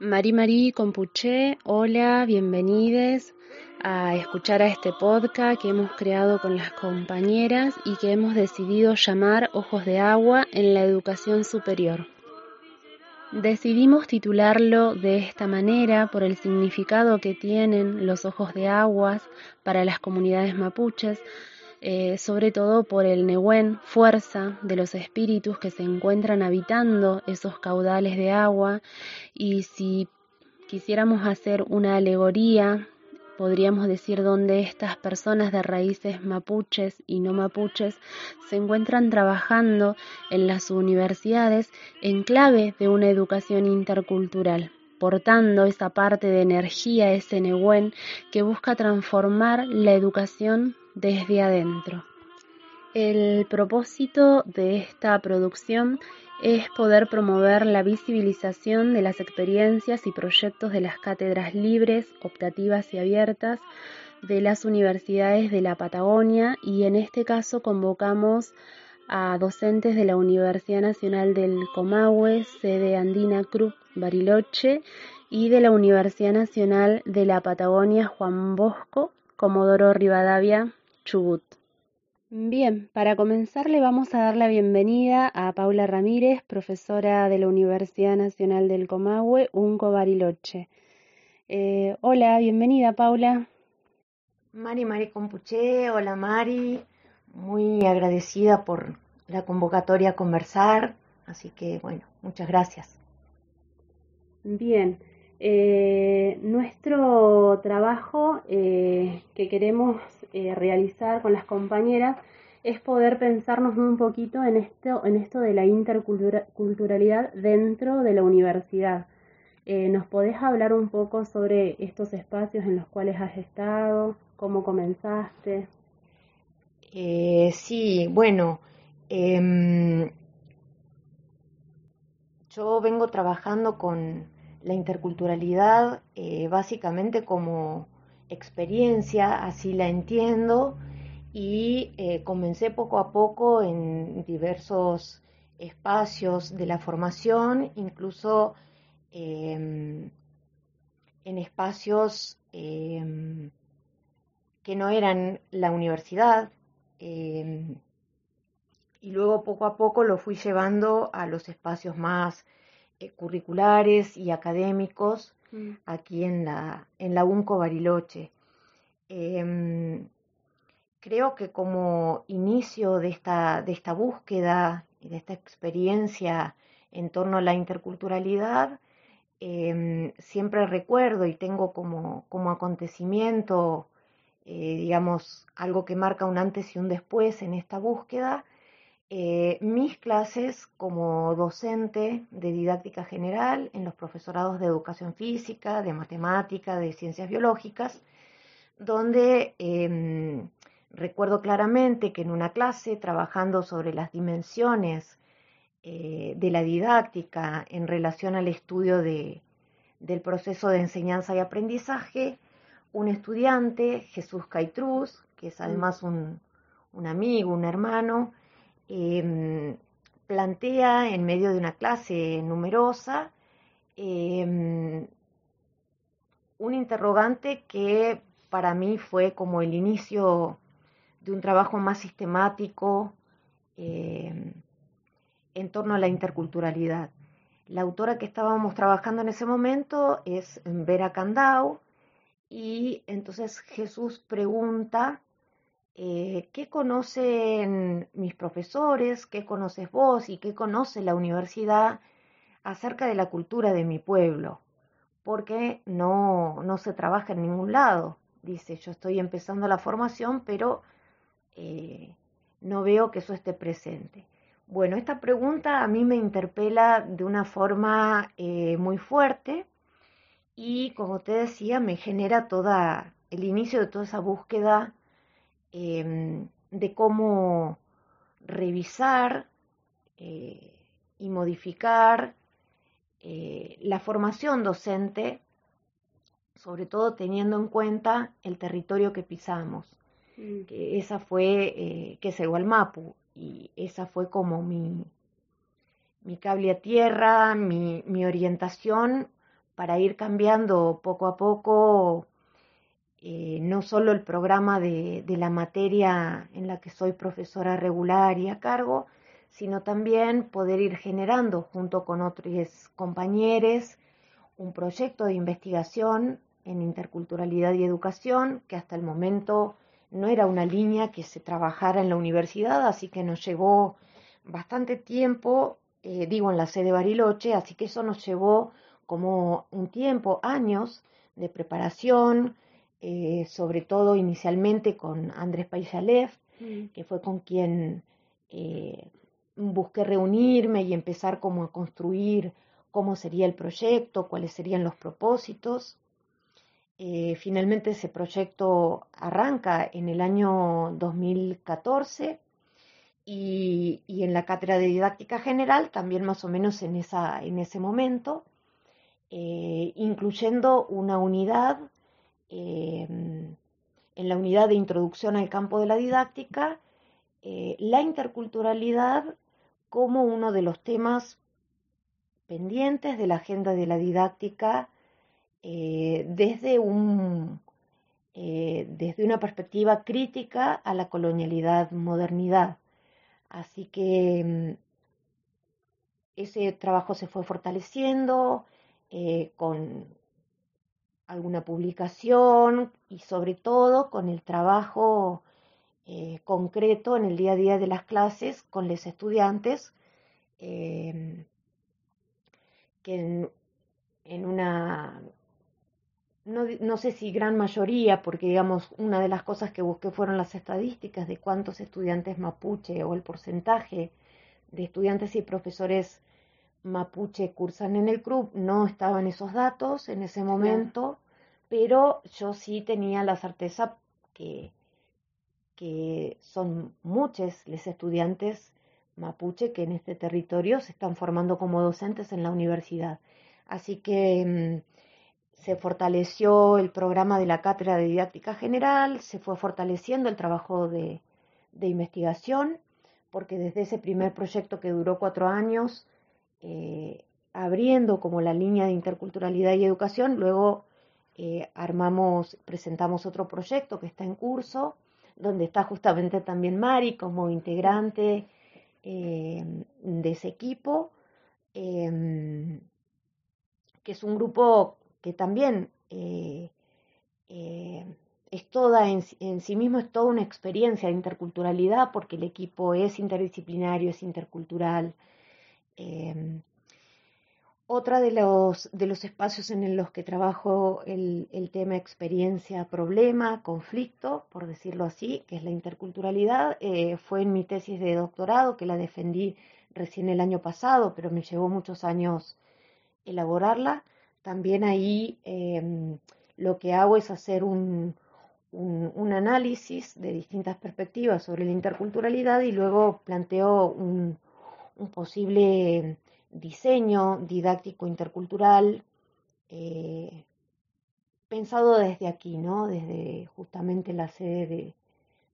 Mari Mari Compuché, hola, bienvenidos a escuchar a este podcast que hemos creado con las compañeras y que hemos decidido llamar Ojos de Agua en la Educación Superior. Decidimos titularlo de esta manera por el significado que tienen los ojos de aguas para las comunidades mapuches, eh, sobre todo por el Nehuen, fuerza de los espíritus que se encuentran habitando esos caudales de agua. Y si quisiéramos hacer una alegoría, podríamos decir donde estas personas de raíces mapuches y no mapuches se encuentran trabajando en las universidades en clave de una educación intercultural portando esa parte de energía, ese Nehuen que busca transformar la educación desde adentro. El propósito de esta producción es poder promover la visibilización de las experiencias y proyectos de las cátedras libres, optativas y abiertas de las universidades de la Patagonia y en este caso convocamos a docentes de la Universidad Nacional del Comahue, sede Andina Cruz Bariloche, y de la Universidad Nacional de la Patagonia Juan Bosco, Comodoro Rivadavia, Chubut. Bien, para comenzar le vamos a dar la bienvenida a Paula Ramírez, profesora de la Universidad Nacional del Comahue, Unco Bariloche. Eh, hola, bienvenida Paula. Mari Mari Compuché, hola Mari, muy agradecida por la convocatoria a conversar, así que bueno, muchas gracias. Bien, eh, nuestro trabajo eh, que queremos eh, realizar con las compañeras es poder pensarnos un poquito en esto, en esto de la interculturalidad dentro de la universidad. ¿Nos podés hablar un poco sobre estos espacios en los cuales has estado? ¿Cómo comenzaste? sí, bueno, em, yo vengo trabajando con la interculturalidad eh, básicamente como experiencia, así la entiendo, y eh, comencé poco a poco en diversos espacios de la formación, incluso em, en espacios em, que no eran la universidad, em, y luego poco a poco lo fui llevando a los espacios más eh, curriculares y académicos mm. aquí en la, en la UNCO Bariloche. Em, creo que como inicio de esta, de esta búsqueda y de esta experiencia en torno a la interculturalidad, em, siempre recuerdo y tengo como, como acontecimiento, eh, digamos, algo que marca un antes y un después en esta búsqueda, eh, mis clases como docente de didáctica general en los profesorados de educación física, de matemática, de ciencias biológicas, donde em, recuerdo claramente que en una clase trabajando sobre las dimensiones eh, de la didáctica en relación al estudio de, del proceso de enseñanza y aprendizaje, un estudiante, Jesús Caitruz, que es además un, un amigo, un hermano, Em, plantea en medio de una clase numerosa em, un interrogante que para mí fue como el inicio de un trabajo más sistemático em, en torno a la interculturalidad. La autora que estábamos trabajando en ese momento es Vera Candau y entonces Jesús pregunta eh, qué conocen mis profesores, qué conoces vos y qué conoce la universidad acerca de la cultura de mi pueblo, porque no, no se trabaja en ningún lado. Dice, yo estoy empezando la formación, pero eh, no veo que eso esté presente. Bueno, esta pregunta a mí me interpela de una forma eh, muy fuerte y, como te decía, me genera toda el inicio de toda esa búsqueda Em, de cómo revisar eh, y modificar eh, la formación docente, sobre todo teniendo en cuenta el territorio que pisamos. Mm. Que esa fue, eh, que es el Gualmapu, y esa fue como mi, mi cable a tierra, mi, mi orientación para ir cambiando poco a poco eh, no solo el programa de, la materia en la que soy profesora regular y a cargo, sino también poder ir generando junto con otros compañeros un proyecto de investigación en interculturalidad y educación que hasta el momento no era una línea que se trabajara en la universidad, así que nos llevó bastante tiempo, eh, digo en la sede Bariloche, así que eso nos llevó como un tiempo, años de preparación, eh, sobre todo inicialmente con Andrés Paisalev, mm. que fue con quien eh, busqué reunirme y empezar como a construir cómo sería el proyecto, cuáles serían los propósitos. Eh, finalmente ese proyecto arranca en el año 2014 y, y, en la cátedra de didáctica general también más o menos en, esa, en ese momento, eh, incluyendo una unidad, eh, en la unidad de introducción al campo de la didáctica, la interculturalidad como uno de los temas pendientes de la agenda de la didáctica eh, desde, un, eh, desde una perspectiva crítica a la colonialidad modernidad. Así que mm, ese trabajo se fue fortaleciendo eh, con alguna publicación y sobre todo con el trabajo concreto en el día a día de las clases con los estudiantes que en, una no, no, sé si gran mayoría, porque digamos, una de las cosas que busqué fueron las estadísticas de cuántos estudiantes mapuche o el porcentaje de estudiantes y profesores mapuche cursan en el club. No estaban esos datos en ese momento, pero yo sí tenía la certeza que, que son muchos los estudiantes mapuche que en este territorio se están formando como docentes en la universidad. Así que mm, se fortaleció el programa de la Cátedra de Didáctica General, se fue fortaleciendo el trabajo de, investigación, porque desde ese primer proyecto que duró cuatro años, eh, abriendo como la línea de interculturalidad y educación, luego eh, armamos, presentamos otro proyecto que está en curso, donde está justamente también Mari como integrante eh, de ese equipo, que es un grupo que también eh, es toda en, sí mismo es toda una experiencia de interculturalidad porque el equipo es interdisciplinario, es intercultural. Eh, otra de los, de los espacios en los que trabajo el, el, tema experiencia, problema, conflicto, por decirlo así, que es la interculturalidad, fue en mi tesis de doctorado, que la defendí recién el año pasado, pero me llevó muchos años elaborarla. También ahí em, lo que hago es hacer un, un, análisis de distintas perspectivas sobre la interculturalidad y luego planteo un, posible diseño didáctico intercultural eh, pensado desde aquí, ¿no? Desde justamente la sede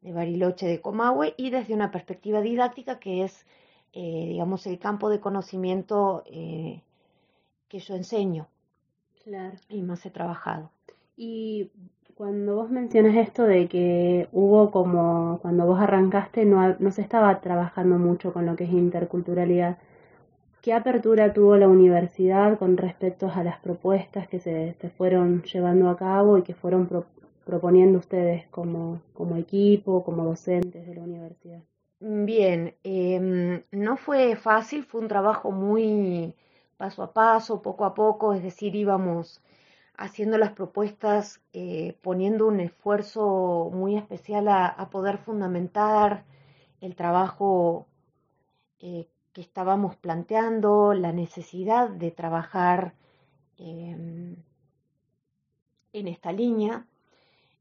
de, Bariloche de Comahue y desde una perspectiva didáctica que es, eh, digamos, el campo de conocimiento eh, que yo enseño. Claro. Y más he trabajado. Y cuando vos mencionas esto de que hubo como, cuando vos arrancaste, no, no se estaba trabajando mucho con lo que es interculturalidad. ¿Qué apertura tuvo la universidad con respecto a las propuestas que se, se fueron llevando a cabo y que fueron proponiendo ustedes como, como equipo, como docentes de la universidad? Bien, eh, no fue fácil, fue un trabajo muy paso a paso, poco a poco, es decir, íbamos haciendo las propuestas, eh, poniendo un esfuerzo muy especial a, poder fundamentar el trabajo eh, que estábamos planteando, la necesidad de trabajar em, en esta línea.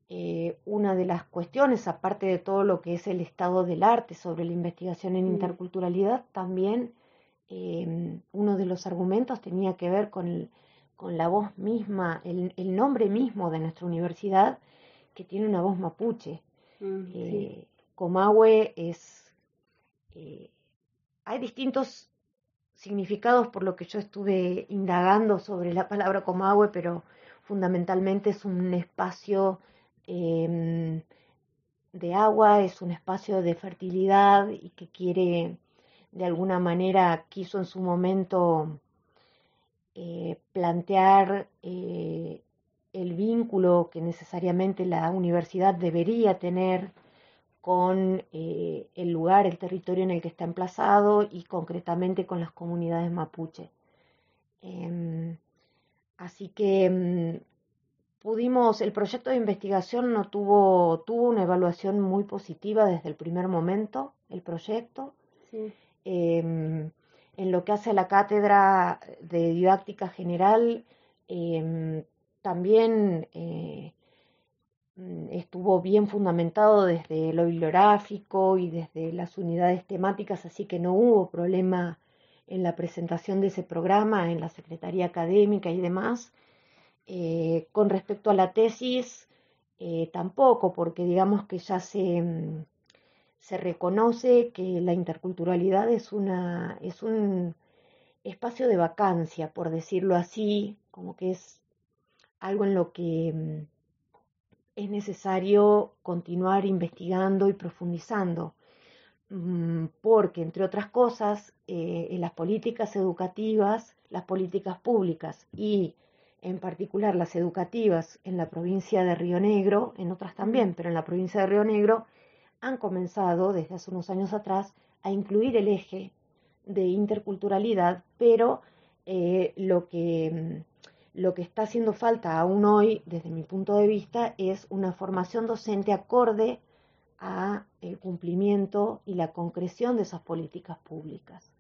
Eh, una de las cuestiones, aparte de todo lo que es el estado del arte sobre la investigación en mm. interculturalidad, también Em, uno de los argumentos tenía que ver con, con la voz misma, el, el, nombre mismo de nuestra universidad, que tiene una voz mapuche. Mm, eh, Comahue es... Eh, hay distintos significados por lo que yo estuve indagando sobre la palabra Comahue, pero fundamentalmente es un espacio em, de agua, es un espacio de fertilidad y que quiere, de alguna manera, quiso en su momento eh, plantear eh, el vínculo que necesariamente la universidad debería tener con eh, el lugar, el territorio en el que está emplazado y concretamente con las comunidades mapuche. Em, así que mm, pudimos, el proyecto de investigación no tuvo, tuvo una evaluación muy positiva desde el primer momento, el proyecto. Em, en lo que hace a la cátedra de didáctica general, em, también eh, mm, estuvo bien fundamentado desde lo bibliográfico y desde las unidades temáticas, así que no hubo problema en la presentación de ese programa en la Secretaría Académica y demás. Eh, con respecto a la tesis, eh, tampoco, porque digamos que ya se, mm, se reconoce que la interculturalidad es, una, es un espacio de vacancia, por decirlo así, como que es algo en lo que mm, es necesario continuar investigando y profundizando, mm, porque, entre otras cosas, eh, en las políticas educativas, las políticas públicas y en particular las educativas en la provincia de Río Negro, en otras también, pero en la provincia de Río Negro, han comenzado desde hace unos años atrás a incluir el eje de interculturalidad, pero eh, lo, que, mm, lo que está haciendo falta aún hoy, desde mi punto de vista, es una formación docente acorde a el cumplimiento y la concreción de esas políticas públicas.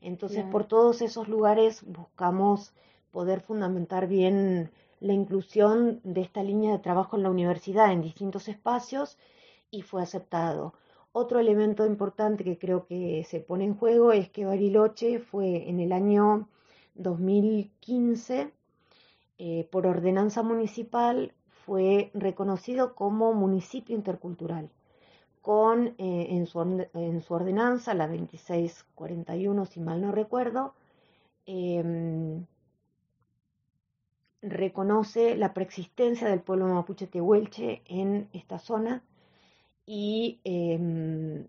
Entonces, por todos esos lugares buscamos poder fundamentar bien la inclusión de esta línea de trabajo en la universidad en distintos espacios y fue aceptado. Otro elemento importante que creo que se pone en juego es que Bariloche fue en el año 2015, eh, por ordenanza municipal, fue reconocido como municipio intercultural, con eh, en, su, en, su, ordenanza, la 2641, si mal no recuerdo, em, reconoce la preexistencia del pueblo mapuche tehuelche en esta zona y em,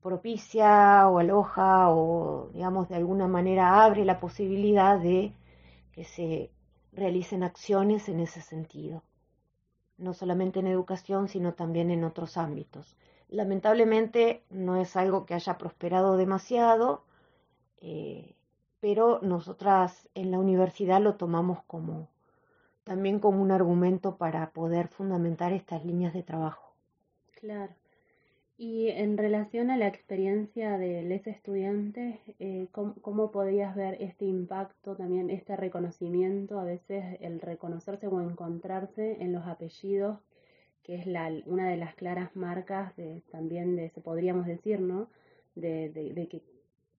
propicia o aloja o digamos de alguna manera abre la posibilidad de que se realicen acciones en ese sentido, no solamente en educación, sino también en otros ámbitos. Lamentablemente no es algo que haya prosperado demasiado, eh, pero nosotras en la universidad lo tomamos como también como un argumento para poder fundamentar estas líneas de trabajo. Claro. Y en relación a la experiencia de los estudiantes, eh, ¿cómo, podrías ver este impacto, también este reconocimiento, a veces el reconocerse o encontrarse en los apellidos, que es la, una de las claras marcas de, también de, podríamos decir, ¿no? De, de, de que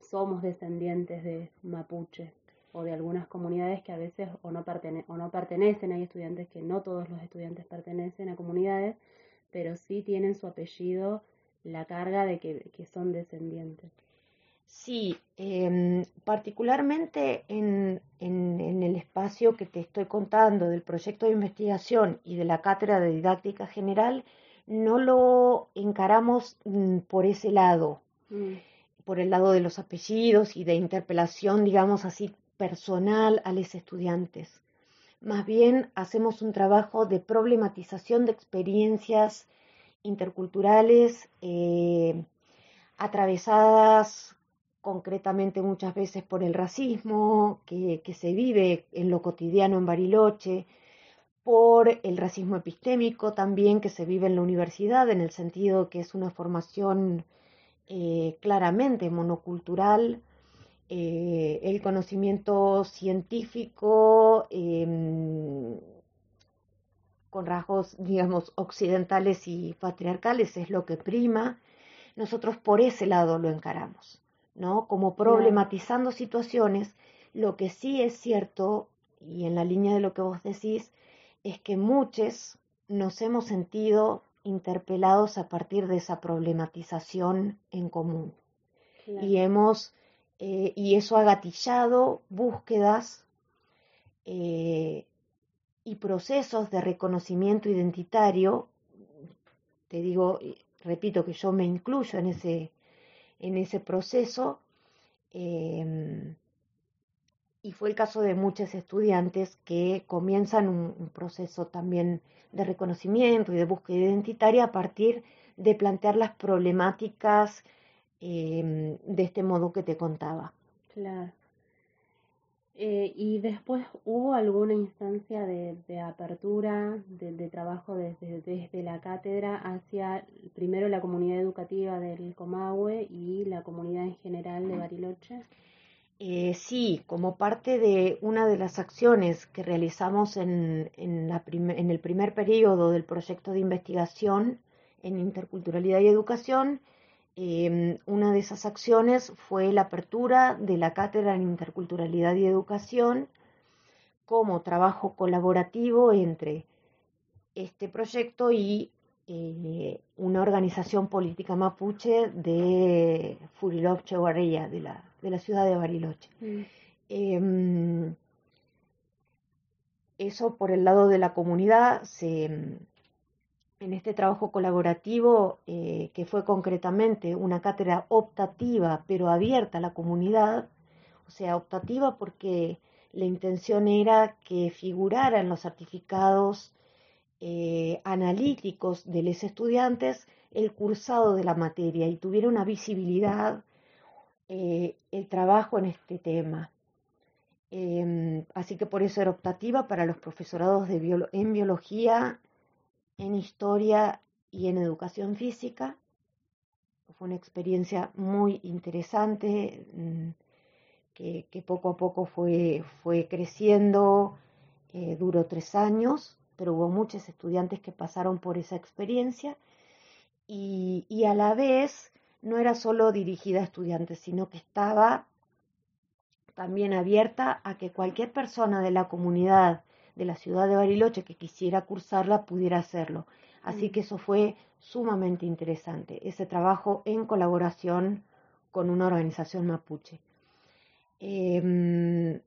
somos descendientes de mapuche o de algunas comunidades que a veces o no, o no pertenecen, hay estudiantes que no todos los estudiantes pertenecen a comunidades, pero sí tienen su apellido la carga de que, son descendientes. Sí, em, particularmente en, en, el espacio que te estoy contando del proyecto de investigación y de la cátedra de didáctica general, no lo encaramos mm, por ese lado. Mm por el lado de los apellidos y de interpelación, digamos así, personal a los estudiantes. Más bien hacemos un trabajo de problematización de experiencias interculturales eh, atravesadas concretamente muchas veces por el racismo que, se vive en lo cotidiano en Bariloche, por el racismo epistémico también que se vive en la universidad, en el sentido que es una formación eh, claramente monocultural, eh, el conocimiento científico em, con rasgos, digamos, occidentales y patriarcales es lo que prima. Nosotros por ese lado lo encaramos, ¿no? Como problematizando situaciones, lo que sí es cierto, y en la línea de lo que vos decís, es que muchos nos hemos sentido interpelados a partir de esa problematización en común. Y hemos eh, y eso ha gatillado búsquedas eh, y procesos de reconocimiento identitario. Te digo, repito que yo me incluyo en ese, en ese proceso. Em, y fue el caso de muchos estudiantes que comienzan un, proceso también de reconocimiento y de búsqueda identitaria a partir de plantear las problemáticas em, de este modo que te contaba. Claro. Eh, ¿Y después hubo alguna instancia de, apertura, de, trabajo desde, desde, la cátedra hacia primero la comunidad educativa del Comahue y la comunidad en general de Bariloche? Eh, sí, como parte de una de las acciones que realizamos en, en, el primer periodo del proyecto de investigación en interculturalidad y educación, em, una de esas acciones fue la apertura de la cátedra en interculturalidad y educación como trabajo colaborativo entre este proyecto y eh, una organización política mapuche de Furilov Cheguarella, de la, de la ciudad de Bariloche. Mm. Em, eso por el lado de la comunidad, se, en este trabajo colaborativo, eh, que fue concretamente una cátedra optativa, pero abierta a la comunidad, o sea, optativa porque la intención era que figurara en los certificados eh, analíticos de los estudiantes el cursado de la materia y tuviera una visibilidad eh, el trabajo en este tema. Em, así que por eso era optativa para los profesorados de en biología, en historia y en educación física. Fue una experiencia muy interesante mm, que, poco a poco fue, fue creciendo, eh, duró tres años pero hubo muchos estudiantes que pasaron por esa experiencia y, a la vez no era solo dirigida a estudiantes, sino que estaba también abierta a que cualquier persona de la comunidad de la ciudad de Bariloche que quisiera cursarla pudiera hacerlo. Así mm. que eso fue sumamente interesante, ese trabajo en colaboración con una organización mapuche. Em,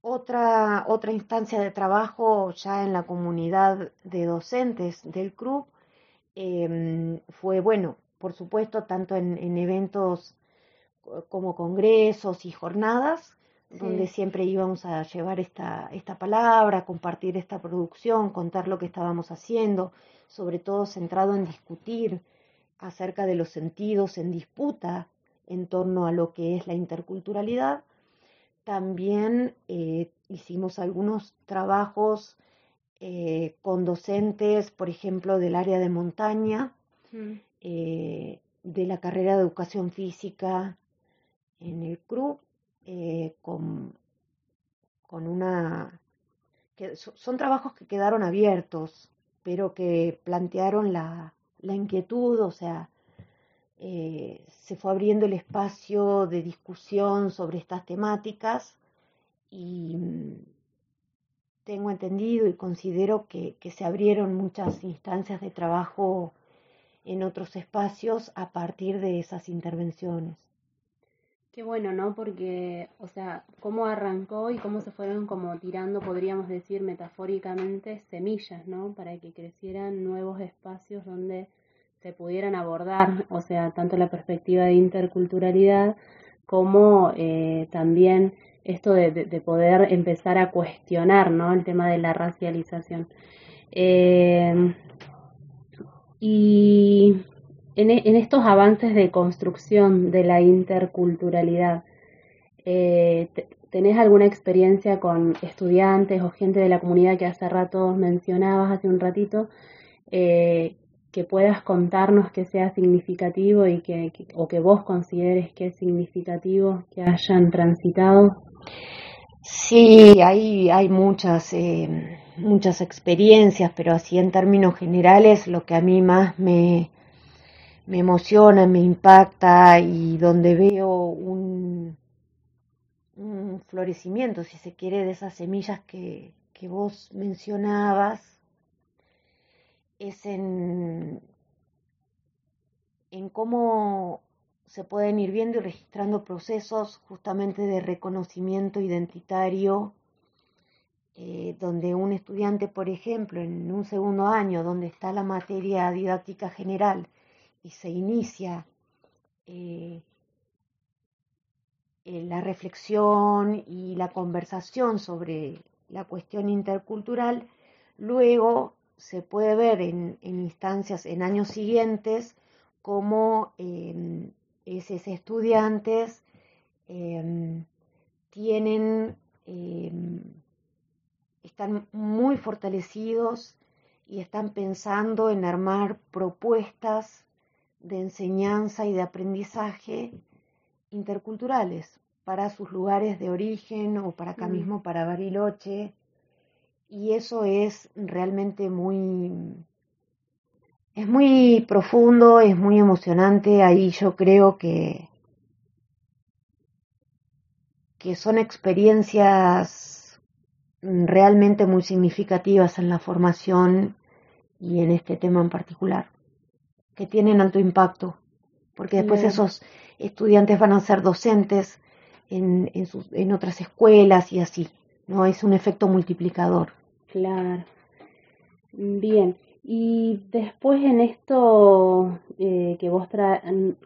otra, otra instancia de trabajo ya en la comunidad de docentes del club em, fue, bueno, por supuesto, tanto en, eventos como congresos y jornadas, donde siempre íbamos a llevar esta, esta palabra, compartir esta producción, contar lo que estábamos haciendo, sobre todo centrado en discutir acerca de los sentidos en disputa en torno a lo que es la interculturalidad también eh, hicimos algunos trabajos eh, con docentes, por ejemplo, del área de montaña, mm. eh, de la carrera de educación física en el CRU, con, con, una... Que son trabajos que quedaron abiertos, pero que plantearon la, la inquietud, o sea, eh, se fue abriendo el espacio de discusión sobre estas temáticas y mm, tengo entendido y considero que, se abrieron muchas instancias de trabajo en otros espacios a partir de esas intervenciones. Qué bueno, ¿no? Porque, o sea, cómo arrancó y cómo se fueron como tirando, podríamos decir metafóricamente, semillas, ¿no? Para que crecieran nuevos espacios donde se pudieran abordar, o sea, tanto la perspectiva de interculturalidad como eh, también esto de, poder empezar a cuestionar ¿no? el tema de la racialización. Eh, y en, estos avances de construcción de la interculturalidad, eh, ¿tenés alguna experiencia con estudiantes o gente de la comunidad que hace rato mencionabas, hace un ratito, eh, que puedas contarnos que sea significativo y que, o que vos consideres que es significativo que hayan transitado? Sí, hay, hay muchas, eh, muchas experiencias, pero así en términos generales lo que a mí más me, me emociona, me impacta y donde veo un, un florecimiento, si se quiere, de esas semillas que, que vos mencionabas, es en, en cómo se pueden ir viendo y registrando procesos justamente de reconocimiento identitario, eh, donde un estudiante, por ejemplo, en un segundo año, donde está la materia didáctica general y se inicia eh, eh, la reflexión y la conversación sobre la cuestión intercultural, luego se puede ver en, instancias, en años siguientes, cómo em, esos estudiantes em, tienen, em, están muy fortalecidos y están pensando en armar propuestas de enseñanza y de aprendizaje interculturales para sus lugares de origen o para acá mm. mismo, para Bariloche. Y eso es realmente muy, es muy profundo, es muy emocionante. Ahí yo creo que, que son experiencias realmente muy significativas en la formación y en este tema en particular, que tienen alto impacto, porque después esos estudiantes van a ser docentes en, en, sus, en otras escuelas y así, ¿no? Es un efecto multiplicador. Claro. Bien. Y después en esto eh, que vos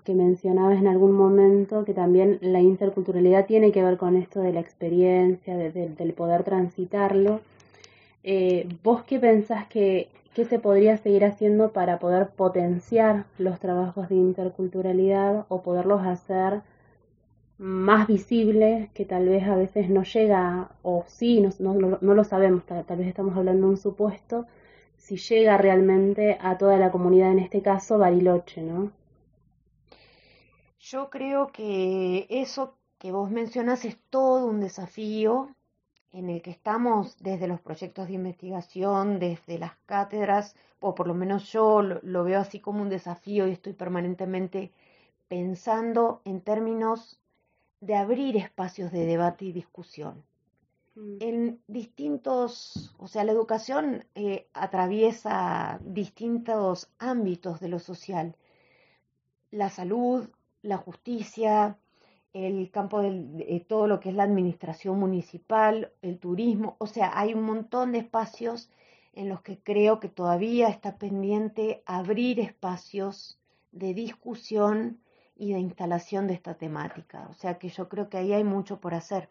que mencionabas en algún momento, que también la interculturalidad tiene que ver con esto de la experiencia, del poder transitarlo, eh, ¿vos qué pensás que, que se podría seguir haciendo para poder potenciar los trabajos de interculturalidad o poderlos hacer más visibles que tal vez a veces no llega, o sí, no, no, no lo sabemos, tal, tal, vez estamos hablando de un supuesto, si llega realmente a toda la comunidad, en este caso Bariloche, ¿no? Yo creo que eso que vos mencionas es todo un desafío en el que estamos desde los proyectos de investigación, desde las cátedras, o por lo menos yo lo, lo veo así como un desafío y estoy permanentemente pensando en términos de abrir espacios de debate y discusión. Mm. En distintos, o sea, la educación eh, atraviesa distintos ámbitos de lo social. La salud, la justicia, el campo de todo lo que es la administración municipal, el turismo, o sea, hay un montón de espacios en los que creo que todavía está pendiente abrir espacios de discusión y de instalación de esta temática. O sea que yo creo que ahí hay mucho por hacer.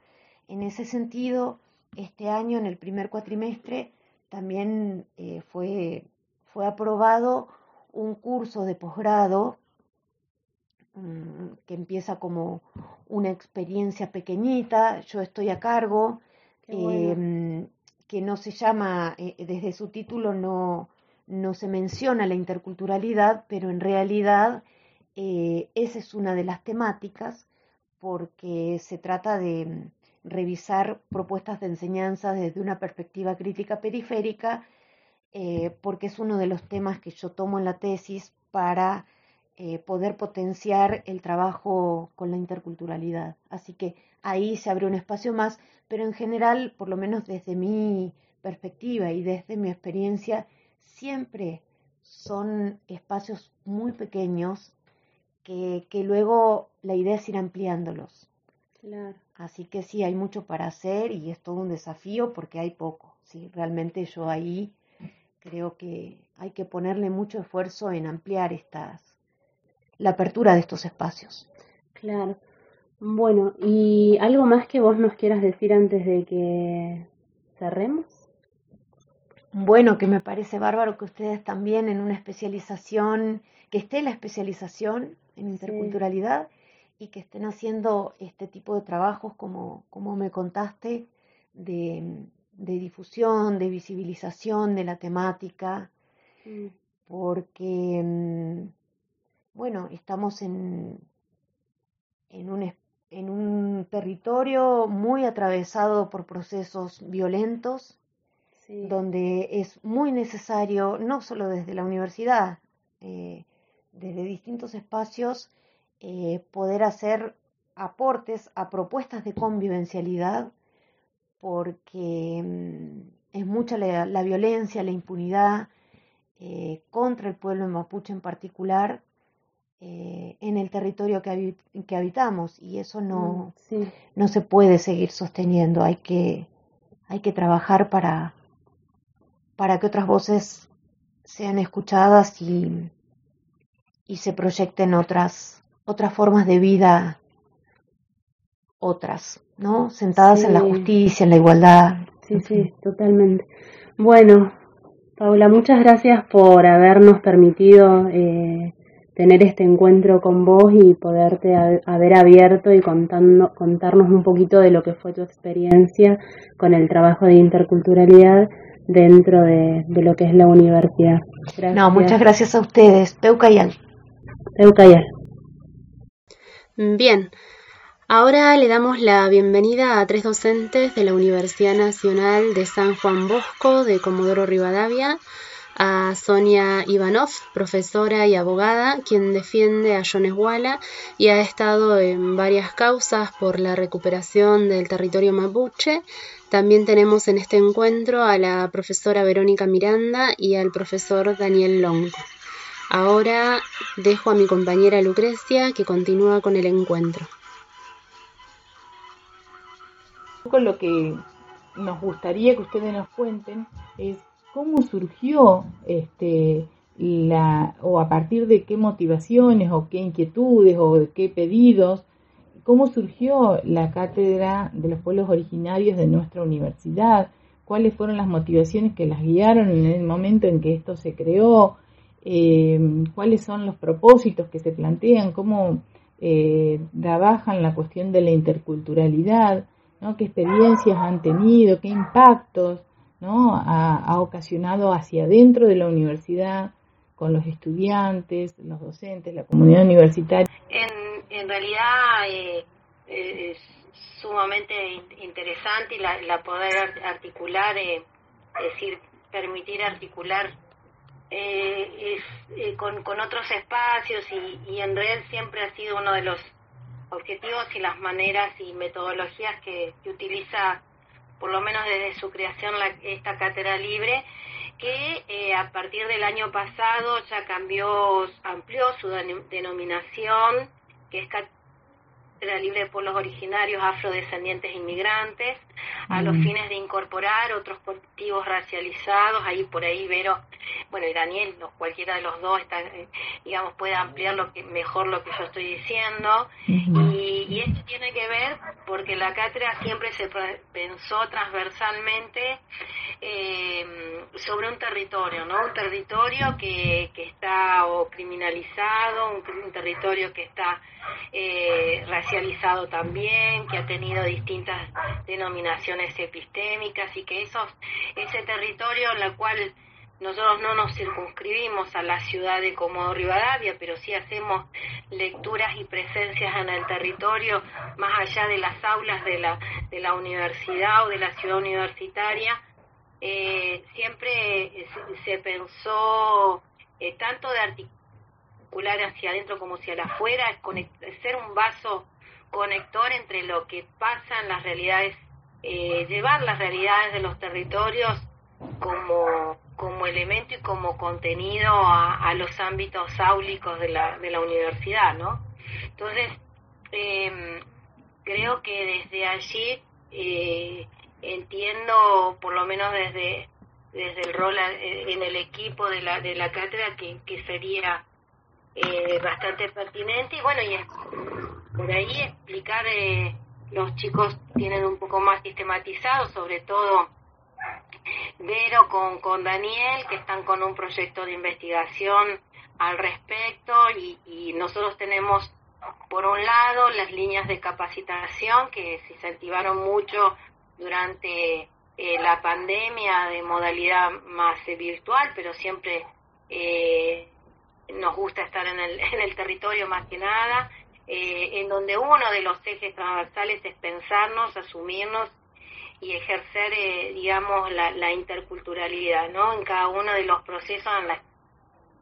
En ese sentido, este año, en el primer cuatrimestre, también eh, fue, fue aprobado un curso de posgrado que empieza como una experiencia pequeñita, yo estoy a cargo, em, que no se llama, eh, desde su título no, no se menciona la interculturalidad, pero en realidad eh, esa es una de las temáticas porque se trata de mm, revisar propuestas de enseñanza desde una perspectiva crítica periférica, eh, porque es uno de los temas que yo tomo en la tesis para eh, poder potenciar el trabajo con la interculturalidad. Así que ahí se abre un espacio más, pero en general, por lo menos desde mi perspectiva y desde mi experiencia, siempre son espacios muy pequeños que, que luego la idea es ir ampliándolos. Claro. Así que sí, hay mucho para hacer y es todo un desafío porque hay poco. Sí, realmente yo ahí creo que hay que ponerle mucho esfuerzo en ampliar estas, la apertura de estos espacios. Claro. Bueno, ¿y algo más que vos nos quieras decir antes de que cerremos? Bueno, que me parece bárbaro que ustedes también en una especialización, que esté la especialización en interculturalidad y que estén haciendo este tipo de trabajos como, como me contaste, de, difusión, de visibilización de la temática, porque, mm, bueno, estamos en, en, un, en un territorio muy atravesado por procesos violentos, donde es muy necesario, no solo desde la universidad, eh, desde distintos espacios eh, poder hacer aportes a propuestas de convivencialidad porque mm, es mucha la, violencia, la impunidad eh, contra el pueblo mapuche en particular eh, en el territorio que, que, habitamos y eso no, mm, no se puede seguir sosteniendo. Hay que, hay que trabajar para, para que otras voces sean escuchadas y, y se proyecten otras, otras formas de vida, otras, ¿no? Sentadas en la justicia, en la igualdad. Sí, sí, totalmente. Bueno, Paula, muchas gracias por habernos permitido eh, tener este encuentro con vos y poderte haber abierto y contando, contarnos un poquito de lo que fue tu experiencia con el trabajo de interculturalidad dentro de, lo que es la universidad. No, muchas gracias a ustedes. Teucayal. Teucayal. Bien, ahora le damos la bienvenida a tres docentes de la Universidad Nacional de San Juan Bosco de Comodoro Rivadavia a Sonia Ivanov, profesora y abogada, quien defiende a John Esguala y ha estado en varias causas por la recuperación del territorio mapuche. También tenemos en este encuentro a la profesora Verónica Miranda y al profesor Daniel Longo. Ahora dejo a mi compañera Lucrecia que continúa con el encuentro. Lo que nos gustaría que ustedes nos cuenten es cómo surgió este, la, o a partir de qué motivaciones o qué inquietudes o de qué pedidos, cómo surgió la cátedra de los pueblos originarios de nuestra universidad, cuáles fueron las motivaciones que las guiaron en el momento en que esto se creó, eh, cuáles son los propósitos que se plantean, cómo eh, trabajan la cuestión de la interculturalidad, ¿no? qué experiencias han tenido, qué impactos, ¿no? Ha, ocasionado hacia adentro de la universidad con los estudiantes, los docentes, la comunidad universitaria. En, en realidad eh, es sumamente interesante y la, poder articular, eh, es decir, permitir articular eh, es, con, con, otros espacios y, y en red siempre ha sido uno de los objetivos y las maneras y metodologías que, que utiliza por lo menos desde su creación, la, esta cátedra libre, que eh, a partir del año pasado ya cambió, amplió su denominación, que es Cátedra Libre de Pueblos Originarios, Afrodescendientes e Inmigrantes, a los mm. fines de incorporar otros colectivos racializados, ahí por ahí Vero, bueno y Daniel, cualquiera de los dos está, eh, digamos puede ampliar lo que mejor lo que yo estoy diciendo y, esto tiene que ver porque la cátedra siempre se pensó transversalmente eh, sobre un territorio, ¿no? Un territorio que, que está o criminalizado, un, territorio que está eh, racializado también, que ha tenido distintas denominaciones epistémicas y que esos, ese territorio en el cual nosotros no nos circunscribimos a la ciudad de Comodoro Rivadavia, pero sí hacemos lecturas y presencias en el territorio más allá de las aulas de la, de la universidad o de la ciudad universitaria. Eh, siempre se, pensó eh, tanto de articular hacia adentro como hacia afuera, es ser un vaso conector entre lo que pasa en las realidades, eh, llevar las realidades de los territorios como como elemento y como contenido a, los ámbitos áulicos de la, de la universidad, ¿no? Entonces, em, creo que desde allí eh, entiendo, por lo menos desde, desde el rol eh, en el equipo de la, de la cátedra, que, que sería eh, bastante pertinente y bueno, y por ahí explicar, los chicos tienen un poco más sistematizado, sobre todo Vero con, con Daniel, que están con un proyecto de investigación al respecto y, nosotros tenemos, por un lado, las líneas de capacitación que se incentivaron mucho durante eh, la pandemia de modalidad más eh, virtual, pero siempre eh, nos gusta estar en el, en el territorio más que nada, en donde uno de los ejes transversales es pensarnos, asumirnos y ejercer, eh, digamos, la, la, interculturalidad, ¿no? En cada uno de los procesos en los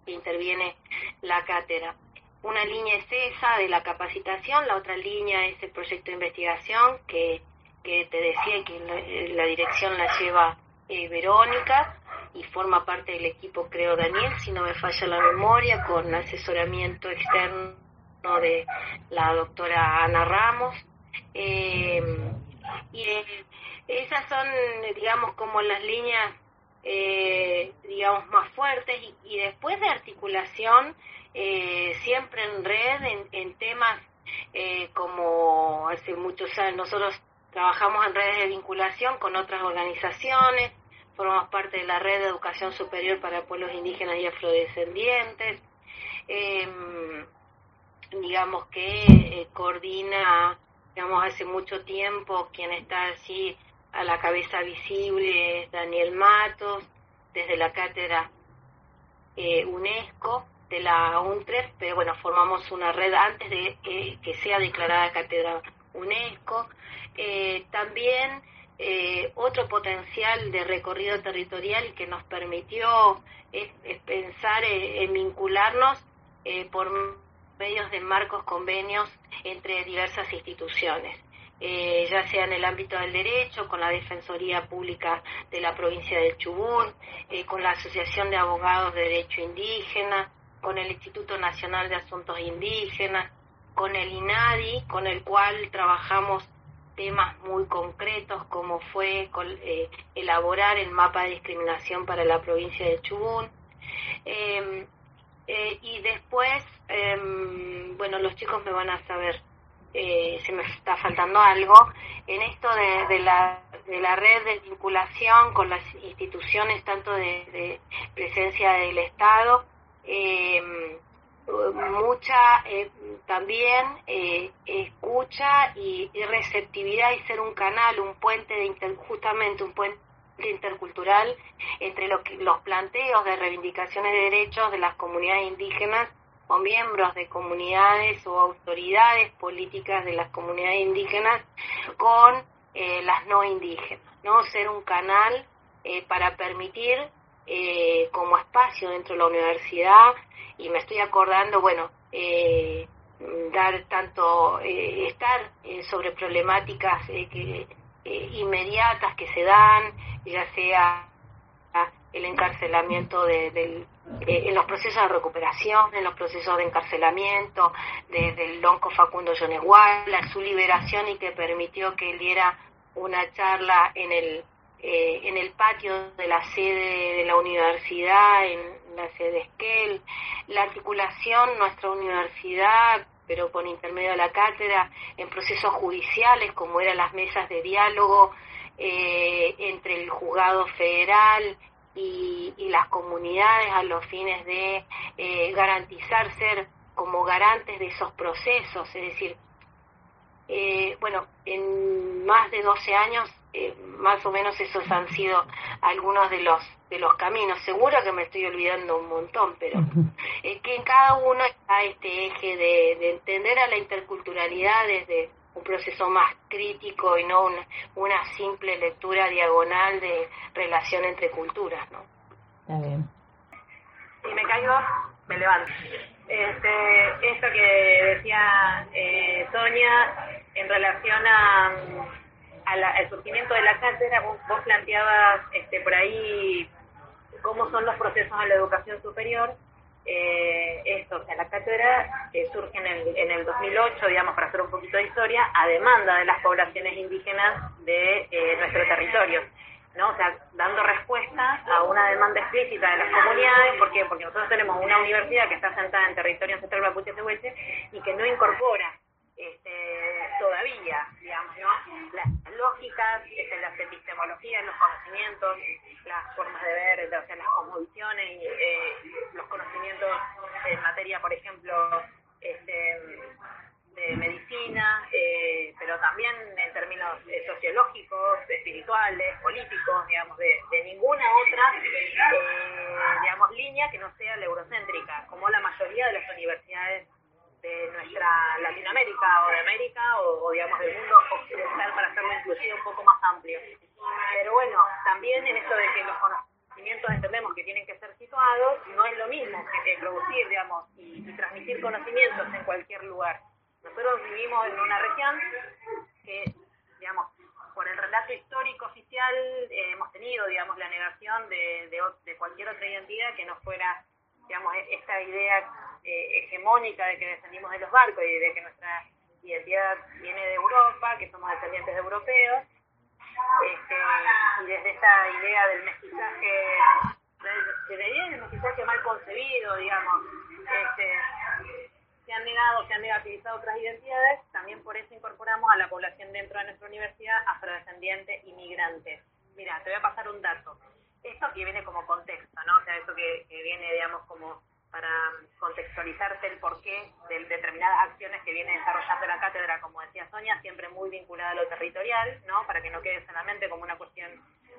que interviene la cátedra. Una línea es esa de la capacitación, la otra línea es el proyecto de investigación que, que te decía que la, dirección la lleva eh, Verónica y forma parte del equipo, creo, Daniel, si no me falla la memoria, con asesoramiento externo de la doctora Ana Ramos. Eh, y eh, esas son, digamos, como las líneas, eh, digamos, más fuertes y, después de articulación, siempre en red, en, temas como hace muchos años, nosotros trabajamos en redes de vinculación con otras organizaciones, formamos parte de la red de educación superior para pueblos indígenas y afrodescendientes. Em, digamos que eh, coordina, digamos, hace mucho tiempo quien está así a la cabeza visible Daniel Matos, desde la cátedra eh, UNESCO de la UNTREF, pero bueno, formamos una red antes de que sea declarada cátedra UNESCO. Eh, también otro potencial de recorrido territorial que nos permitió es, pensar en vincularnos por medios de marcos convenios entre diversas instituciones. Eh, ya sea en el ámbito del derecho, con la Defensoría Pública de la provincia del Chubut, eh, con la Asociación de Abogados de Derecho Indígena, con el Instituto Nacional de Asuntos Indígenas, con el INADI, con el cual trabajamos temas muy concretos como fue eh, elaborar el mapa de discriminación para la provincia de Chubut. y después Em, bueno, los chicos me van a saber eh, si me está faltando algo. En esto de, la, de la red de vinculación con las instituciones, tanto de, presencia del Estado, em, mucha eh, también eh, escucha y, receptividad y ser un canal, un puente de justamente un puente intercultural entre lo que, los planteos de reivindicaciones de derechos de las comunidades indígenas o miembros de comunidades o autoridades políticas de las comunidades indígenas con eh, las no indígenas, ¿no? Ser un canal eh, para permitir eh, como espacio dentro de la universidad y me estoy acordando, bueno, dar tanto, estar sobre problemáticas que, inmediatas que se dan, ya sea el encarcelamiento de, del eh, en los procesos de recuperación, en los procesos de encarcelamiento desde el lonco Facundo Yoneguala, su liberación y que permitió que él diera una charla en el, eh, en el patio de la sede de la universidad, en la sede Esquel, la articulación, nuestra universidad pero por intermedio de la cátedra, en procesos judiciales, como eran las mesas de diálogo eh, entre el juzgado federal y, las comunidades a los fines de eh, garantizar ser como garantes de esos procesos, es decir, eh, bueno, en más de 12 años, eh, más o menos esos han sido algunos de los de los caminos. Seguro que me estoy olvidando un montón, pero que en cada uno está este eje de, de entender a la interculturalidad desde un proceso más crítico y no una, simple lectura diagonal de relación entre culturas, ¿no? Está bien. Si me caigo, me levanto. Este, esto que decía eh, Sonia en relación a, al surgimiento de la cátedra, vos, planteabas este, por ahí cómo son los procesos en la educación superior eh, esto, o sea, la cátedra eh, surge en el, en el 2008, digamos, para hacer un poquito de historia, a demanda de las poblaciones indígenas de eh, nuestro territorio. ¿no? O sea, dando respuesta a una demanda explícita de las comunidades, ¿por qué? Porque nosotros tenemos una universidad que está sentada en territorio ancestral mapuche tehuelche y que no incorpora este, todavía, digamos, ¿no? Las lógicas, este, las epistemologías, los conocimientos, las formas de ver, o sea, las cosmovisiones, eh, los conocimientos en materia, por ejemplo, este, de medicina, eh, pero también en términos eh, sociológicos, espirituales, políticos, digamos, de, de ninguna otra, eh, digamos, línea que no sea la eurocéntrica, como la mayoría de las universidades de nuestra Latinoamérica o de América o, digamos del mundo occidental para hacerlo inclusive un poco más amplio. Pero bueno, también en esto de que los conocimientos entendemos que tienen que ser situados, no es lo mismo que producir, digamos, y, transmitir conocimientos en cualquier lugar. Nosotros vivimos en una región que, digamos, por el relato histórico oficial eh, hemos tenido, digamos, la negación de, de, cualquier otra identidad que no fuera, digamos, e-, esta idea eh, hegemónica de que descendimos de los barcos y de que nuestra identidad viene de Europa, que somos descendientes de europeos, este, y desde esta idea del mestizaje, desde la idea del mestizaje mal concebido, digamos, este, se han negado, se han negativizado otras identidades, también por eso incorporamos a la población dentro de nuestra universidad afrodescendiente inmigrante. Mira, te voy a pasar un dato. Esto que viene como contexto, ¿no? O sea, esto que, viene, digamos, como para contextualizarte el porqué de determinadas acciones que viene desarrollando la cátedra, como decía Sonia, siempre muy vinculada a lo territorial, ¿no? Para que no quede solamente como una cuestión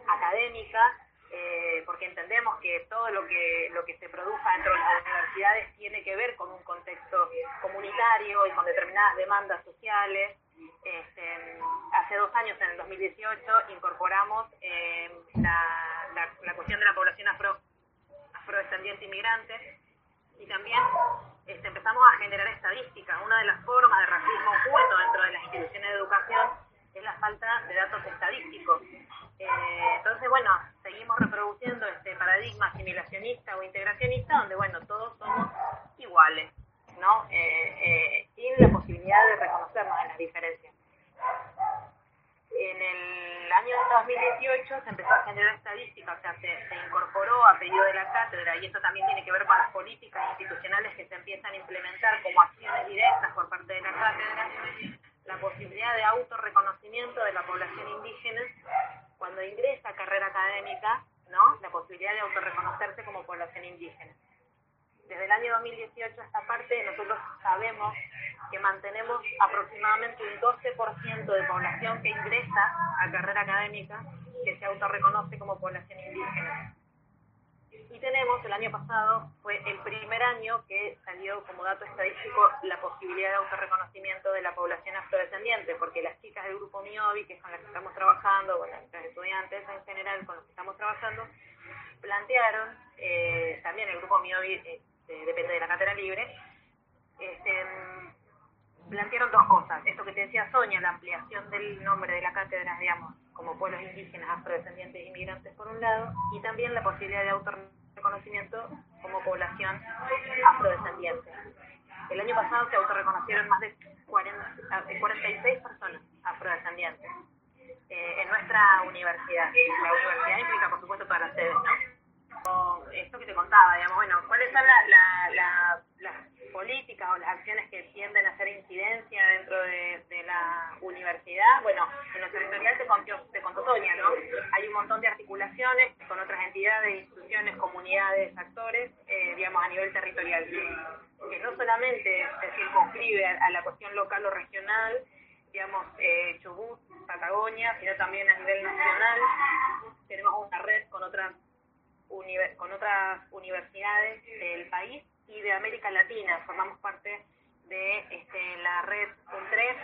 académica, eh, porque entendemos que todo lo que, lo que se produzca dentro de las universidades tiene que ver con un contexto comunitario y con determinadas demandas sociales. Este, hace dos años, en el 2018, incorporamos eh, la, la, cuestión de la población afro, afrodescendiente inmigrante y también este, empezamos a generar estadísticas. Una de las formas de racismo oculto dentro de las instituciones de educación es la falta de datos estadísticos. Eh, entonces, bueno, seguimos reproduciendo este paradigma asimilacionista o integracionista donde, bueno, todos somos iguales, ¿no? Eh, eh, sin la posibilidad de reconocernos en las diferencias. En el año 2018 se empezó a generar estadísticas, o sea, se, se, incorporó a pedido de la cátedra, y esto también tiene que ver con las políticas institucionales que se empiezan a implementar como acciones directas por parte de la cátedra, la posibilidad de autorreconocimiento de la población indígena cuando ingresa a carrera académica, ¿no? la posibilidad de autorreconocerse como población indígena. Desde el año 2018 a esta parte nosotros sabemos que mantenemos aproximadamente un 12% de población que ingresa a carrera académica que se autorreconoce como población indígena. Y tenemos, el año pasado, fue el primer año que salió como dato estadístico la posibilidad de autorreconocimiento de la población afrodescendiente, porque las chicas del grupo MIOBI, que son las que estamos trabajando, bueno, las estudiantes en general con los que estamos trabajando, plantearon, eh, también el grupo MIOBI eh, depende de la cátedra libre, este, plantearon dos cosas. Esto que te decía Sonia, la ampliación del nombre de la cátedra, digamos, como pueblos indígenas, afrodescendientes inmigrantes por un lado, y también la posibilidad de autorreconocimiento reconocimiento como población afrodescendiente. El año pasado se autorreconocieron más de 40, 46 eh, personas afrodescendientes eh, en nuestra universidad. La universidad implica, por supuesto, todas las sedes, ¿no? Esto que te contaba, digamos, bueno, ¿cuáles son las políticas o las acciones que tienden a hacer incidencia dentro de, la universidad? Bueno, en lo territorial te contó, te contó Toña, ¿no? Hay un montón de articulaciones con otras entidades, instituciones, comunidades, actores, eh, digamos, a nivel territorial, que no solamente se circunscribe a, la cuestión local o regional, digamos, eh, Chubut, Patagonia, sino también a nivel nacional. Tenemos una red con otras, con otras universidades del país y de América Latina. Formamos parte de este, la red UNTREF,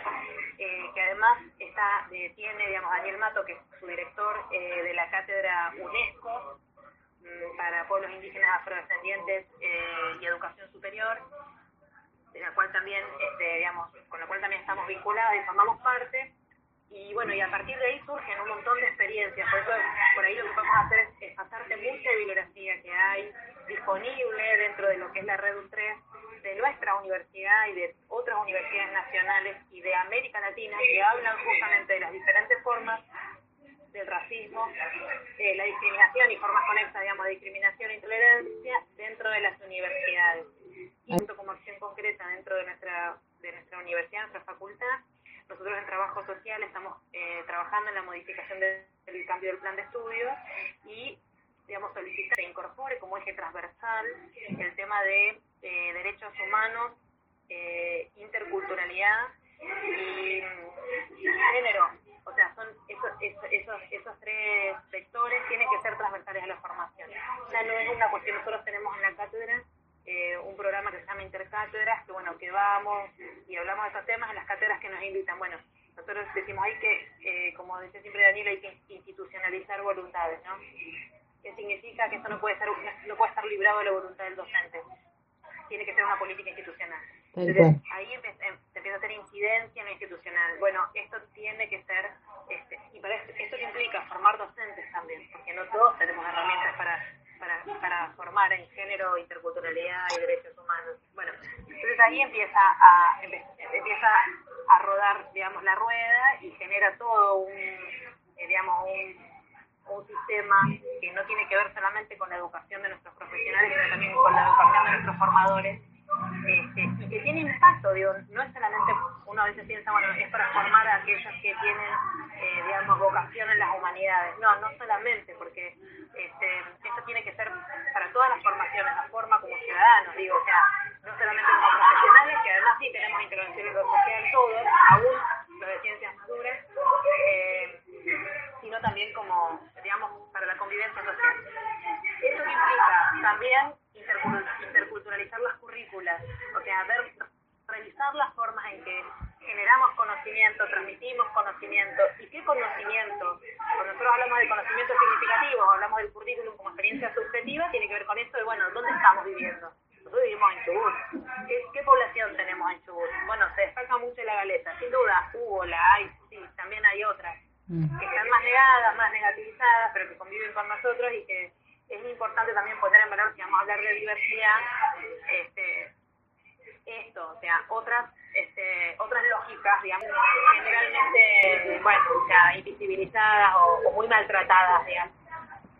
eh, que además está, eh, tiene, digamos, Daniel Mato, que es su director eh, de la cátedra UNESCO mm, para pueblos indígenas afrodescendientes y educación superior, de la cual también, este, digamos, con la cual también estamos vinculados y formamos parte. Y bueno, y a partir de ahí surgen un montón de experiencias. Por eso, por ahí lo que vamos a hacer es, pasarte mucha bibliografía que hay disponible dentro de lo que es la Red UNTREF de nuestra universidad y de otras universidades nacionales y de América Latina que hablan justamente de las diferentes formas del racismo, eh, la discriminación y formas conexas, digamos, de discriminación e intolerancia dentro de las universidades. Y esto como acción concreta dentro de nuestra, de nuestra universidad, nuestra facultad, nosotros en trabajo social estamos eh, trabajando en la modificación del cambio del plan de estudio y digamos, solicitar que incorpore como eje transversal el tema de eh, derechos humanos, eh, interculturalidad y, género. O sea, son esos, esos, esos, tres sectores tienen que ser transversales a la formación. O sea, no es una cuestión, nosotros tenemos en la cátedra eh, un programa que se llama Intercátedras, que bueno, que vamos y hablamos de estos temas en las cátedras que nos invitan. Bueno, nosotros decimos hay que, como dice siempre Daniel, hay que institucionalizar voluntades, ¿no? ¿Qué significa que esto no puede ser no puede estar librado de la voluntad del docente tiene que ser una política institucional. Entonces, ahí em, se empieza a hacer incidencia en lo institucional. Bueno, esto tiene que ser este, y para esto, esto implica formar docentes también, porque no todos tenemos herramientas para, para, para formar en género, interculturalidad y derechos humanos. Bueno, entonces ahí empieza a, empieza a rodar, digamos, la rueda y genera todo un, eh, digamos, un un sistema que no tiene que ver solamente con la educación de nuestros profesionales, sino también con la educación de nuestros formadores, este, que tiene impacto, digo, no es solamente, uno a veces piensa, bueno, es para formar a aquellos que tienen, eh, digamos, vocación en las humanidades, no, no solamente, porque este, esto tiene que ser para todas las formaciones, la forma como ciudadanos, digo, o sea, no solamente como profesionales, que además sí tenemos intervención en lo social todos, aún los de ciencias maduras, eh, sino también como, digamos, para la convivencia social. Eso implica también interculturalizar las currículas, o sea, ver, revisar las formas en que generamos conocimiento, transmitimos conocimiento, y qué conocimiento, cuando nosotros hablamos de conocimiento significativo, hablamos del currículum como experiencia subjetiva, tiene que ver con esto de, bueno, ¿dónde estamos viviendo? Nosotros vivimos en Chubut. ¿Qué, ¿Qué, población tenemos en Chubut? Bueno, se destaca mucho la galeta. Sin duda, hubo, la hay, sí, también hay otras que están más negadas, más negativizadas, pero que conviven con nosotros y que es importante también poner en valor, si vamos a hablar de diversidad, este, esto, o sea, otras este, otras lógicas, digamos, generalmente, bueno, o sea, invisibilizadas o, muy maltratadas, digamos.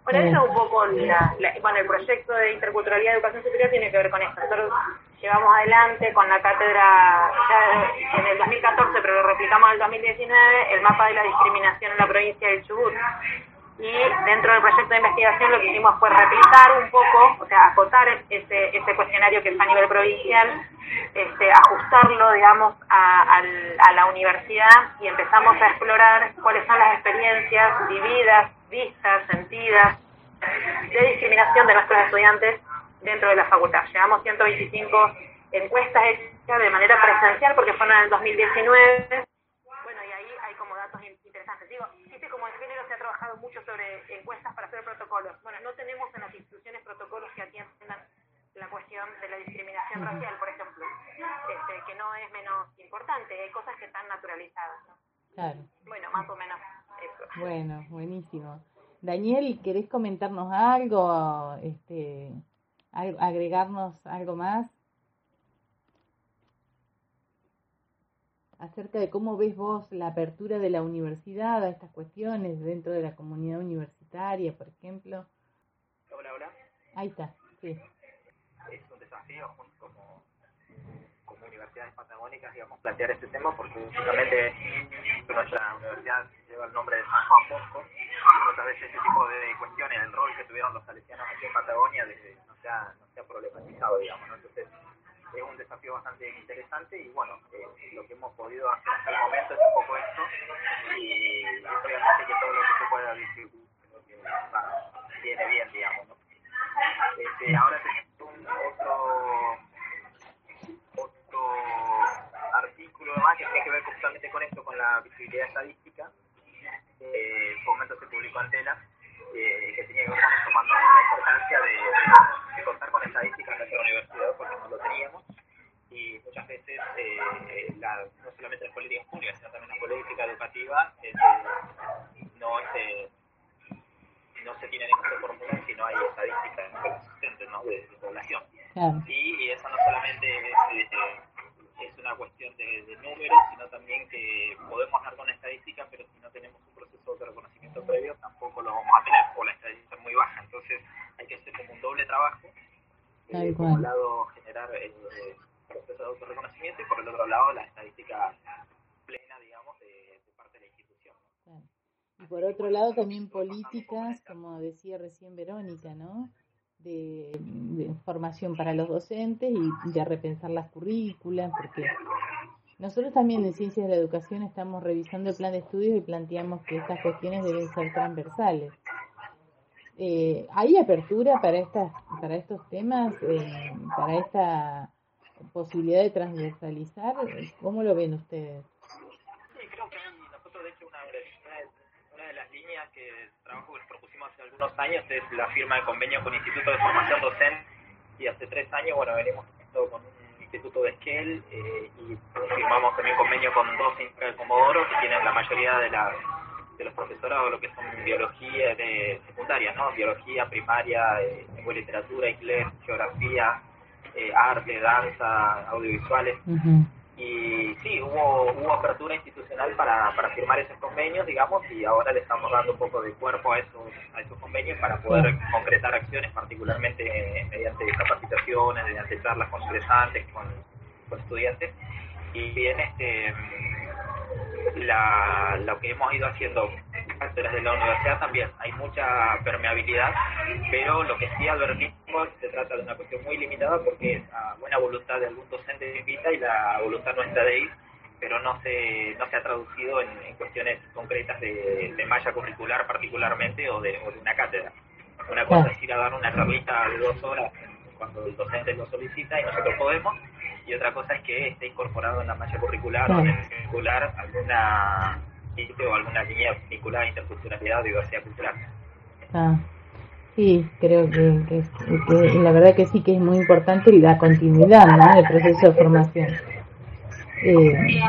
Bueno, eso es un poco, la, bueno, el proyecto de interculturalidad de educación superior tiene que ver con esto. Nosotros llevamos adelante con la cátedra ya en el 2014, pero lo replicamos en el 2019, el mapa de la discriminación en la provincia del Chubut. Y dentro del proyecto de investigación lo que hicimos fue replicar un poco, o sea, acotar ese, ese cuestionario que está a nivel provincial, este, ajustarlo, digamos, a, a la universidad y empezamos a explorar cuáles son las experiencias vividas, vistas, sentidas de discriminación de nuestros estudiantes dentro de la facultad. Llevamos 125 encuestas hechas de manera presencial porque fueron en el 2019. Bueno, y ahí hay como datos interesantes. Digo, viste como en género se ha trabajado mucho sobre encuestas para hacer protocolos. Bueno, no tenemos en las instituciones protocolos que atiendan la cuestión de la discriminación racial, por ejemplo, este, que no es menos importante. Hay cosas que están naturalizadas. Claro. Bueno, más o menos eso. Bueno, buenísimo. Daniel, ¿querés comentarnos algo? Este, agregarnos algo más acerca de cómo ves vos la apertura de la universidad a estas cuestiones dentro de la comunidad universitaria, por ejemplo. Hola, hola. Ahí está, sí. Es un desafío como, como universidades patagónicas, digamos, plantear este tema porque justamente nuestra universidad lleva el nombre de San Juan Bosco y muchas veces este tipo de cuestiones, el rol que tuvieron los salesianos aquí en Patagonia desde no se ha problematizado, digamos. Entonces, es un desafío bastante interesante y bueno, eh, lo que hemos podido hacer hasta el momento es un poco esto y obviamente que todo lo que se pueda decir viene bien, digamos. ¿no? Este, ahora tenemos un otro, otro artículo más que tiene que ver justamente con esto, con la visibilidad estadística. Eh, en su momento se publicó en Tela eh, que tenía que ver con esto cuando la importancia de, de, contar con estadísticas en nuestra universidad porque no lo teníamos. Y muchas veces eh, la, no solamente las políticas públicas sino también la política educativa este, no este, no se tienen en cuenta fórmulas si no hay estadísticas consistentes ¿no? de, de población. Y, y, eso no solamente es, es, una cuestión de, de números sino también que podemos dar con estadísticas pero si no tenemos un proceso de reconocimiento previo tampoco lo vamos a tener o la estadística es muy baja. Entonces hay que hacer como un doble trabajo eh, por un lado generar el eh, proceso de autorreconocimiento y por el otro lado la estadística plena digamos de, de parte de la institución. Y por otro lado también políticas como decía recién Verónica no de, de, formación para los docentes y de repensar las currículas, porque nosotros también en Ciencias de la Educación estamos revisando el plan de estudios y planteamos que estas cuestiones deben ser transversales. Eh, ¿Hay apertura para, estas, para estos temas, eh, para esta posibilidad de transversalizar? ¿Cómo lo ven ustedes? Sí, creo que nosotros, de hecho, una, una de las líneas que trabajo que propusimos hace algunos años es la firma de convenio con Instituto de Formación Docente y hace tres años, bueno, venimos con un instituto de Esquel eh, y firmamos también convenio con dos de Comodoro que tienen la mayoría de las de los profesorados, lo que son biología de secundaria, ¿no? Biología primaria, eh, literatura, inglés, geografía, eh, arte, danza, audiovisuales. Y sí, hubo, hubo apertura institucional para, para firmar esos convenios, digamos, y ahora le estamos dando un poco de cuerpo a esos, a esos convenios para poder concretar acciones, particularmente mediante capacitaciones, mediante charlas con ingresantes, con, con estudiantes. Y bien, este la, lo que hemos ido haciendo desde la universidad también. Hay mucha permeabilidad, pero lo que sí advertimos se trata de una cuestión muy limitada porque es a buena voluntad de algún docente invita y la voluntad nuestra de ir, pero no se, no se ha traducido en, cuestiones concretas de, de, malla curricular particularmente o de, o de una cátedra. Una cosa es ir a dar una charlita de dos horas cuando el docente lo solicita y nosotros podemos, y otra cosa es que esté incorporado en la malla curricular o en el curricular alguna o alguna línea vinculada a interculturalidad o diversidad cultural. Ah, sí, creo que, que, la verdad que sí que es muy importante la continuidad ¿no? del proceso de formación. Eh,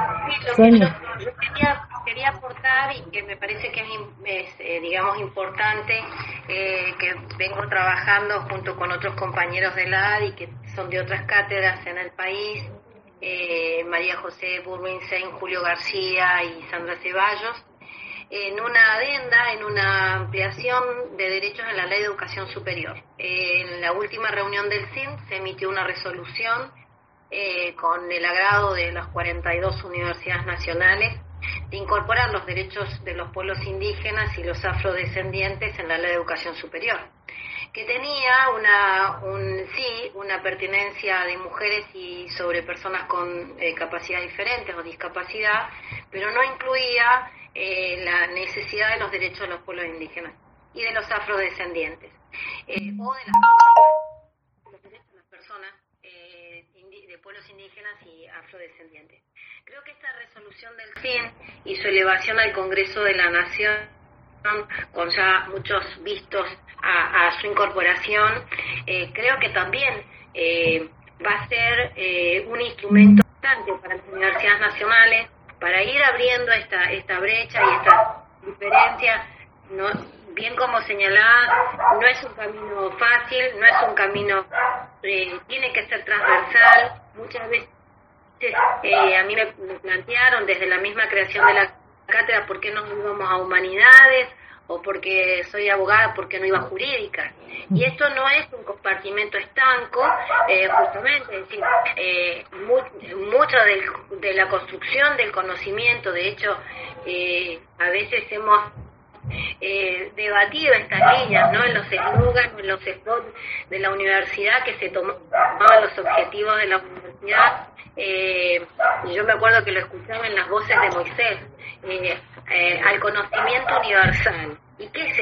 quería, aportar y que me parece que es, eh, digamos, importante, eh, que vengo trabajando junto con otros compañeros de la y que son de otras cátedras en el país, eh, María José Burwinsen, Julio García y Sandra Ceballos, en una adenda, en una ampliación de derechos en la Ley de Educación Superior. en la última reunión del CIN se emitió una resolución eh, con el agrado de las 42 universidades nacionales de incorporar los derechos de los pueblos indígenas y los afrodescendientes en la Ley de Educación Superior que tenía una, un, sí, una pertinencia de mujeres y sobre personas con eh, capacidad diferentes o discapacidad, pero no incluía eh, la necesidad de los derechos de los pueblos indígenas y de los afrodescendientes, eh, o de derechos de las personas de pueblos indígenas y afrodescendientes. Creo que esta resolución del CIN y su elevación al Congreso de la Nación con ya muchos vistos a, su incorporación, eh, creo que también eh, va a ser eh, un instrumento importante para las universidades nacionales para ir abriendo esta, esta brecha y esta diferencia. ¿no? Bien como señalaba, no es un camino fácil, no es un camino, tiene que ser transversal. Muchas veces a mí me, plantearon desde la misma creación de la cátedra por qué no íbamos a humanidades o porque soy abogada porque no iba a jurídica. Y esto no es un compartimento estanco, eh, justamente, es decir, eh, mucho de la construcción del conocimiento, de hecho, eh, a veces hemos eh, debatido estas líneas, ¿no? En los eslogans, en los de la universidad que se tomaban los objetivos de la universidad. Eh, yo me acuerdo que lo escuchaba en las voces de Moisés, eh, eh, al conocimiento universal. ¿Y qué es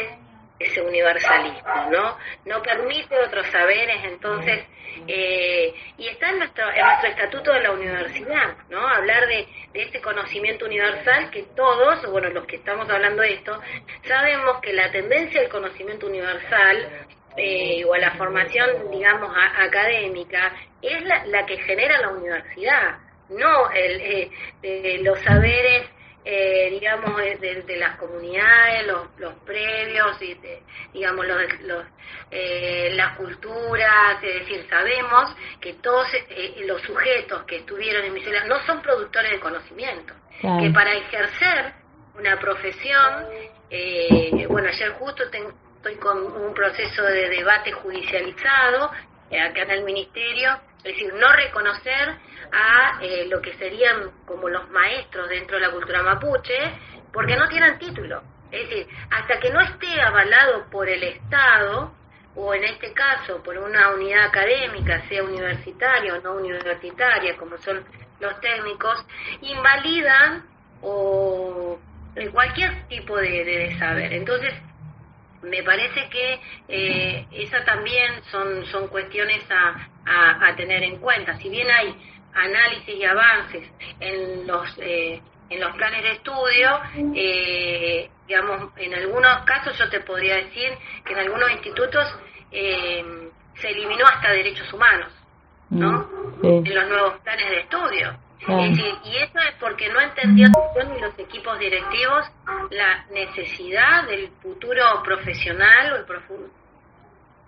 ese universalismo? ¿no? No permite otros saberes, entonces, eh, y está en nuestro, en nuestro estatuto de la universidad, ¿no? Hablar de, de ese conocimiento universal que todos, bueno, los que estamos hablando de esto, sabemos que la tendencia al conocimiento universal eh, o a la formación, digamos, académica, es la, la, que genera la universidad, no el, eh, los saberes eh, digamos, de, las comunidades, los, los previos, y digamos, los, los eh, las culturas, es decir, sabemos que todos eh, los sujetos que estuvieron en misiones no son productores de conocimiento, que para ejercer una profesión, eh, bueno, ayer justo estoy con un proceso de debate judicializado acá en el ministerio, es decir, no reconocer a eh, lo que serían como los maestros dentro de la cultura mapuche, porque no tienen título. Es decir, hasta que no esté avalado por el Estado, o en este caso por una unidad académica, sea universitaria o no universitaria, como son los técnicos, invalidan o cualquier tipo de, de saber. Entonces, me parece que eh, esa también son, son cuestiones a, a, tener en cuenta. Si bien hay análisis y avances en los, eh, en los planes de estudio, eh, digamos, en algunos casos yo te podría decir que en algunos institutos se eliminó hasta derechos humanos, ¿no? Mm, en los nuevos planes de estudio. Y eso es porque no entendió ni los equipos directivos la necesidad del futuro profesional o el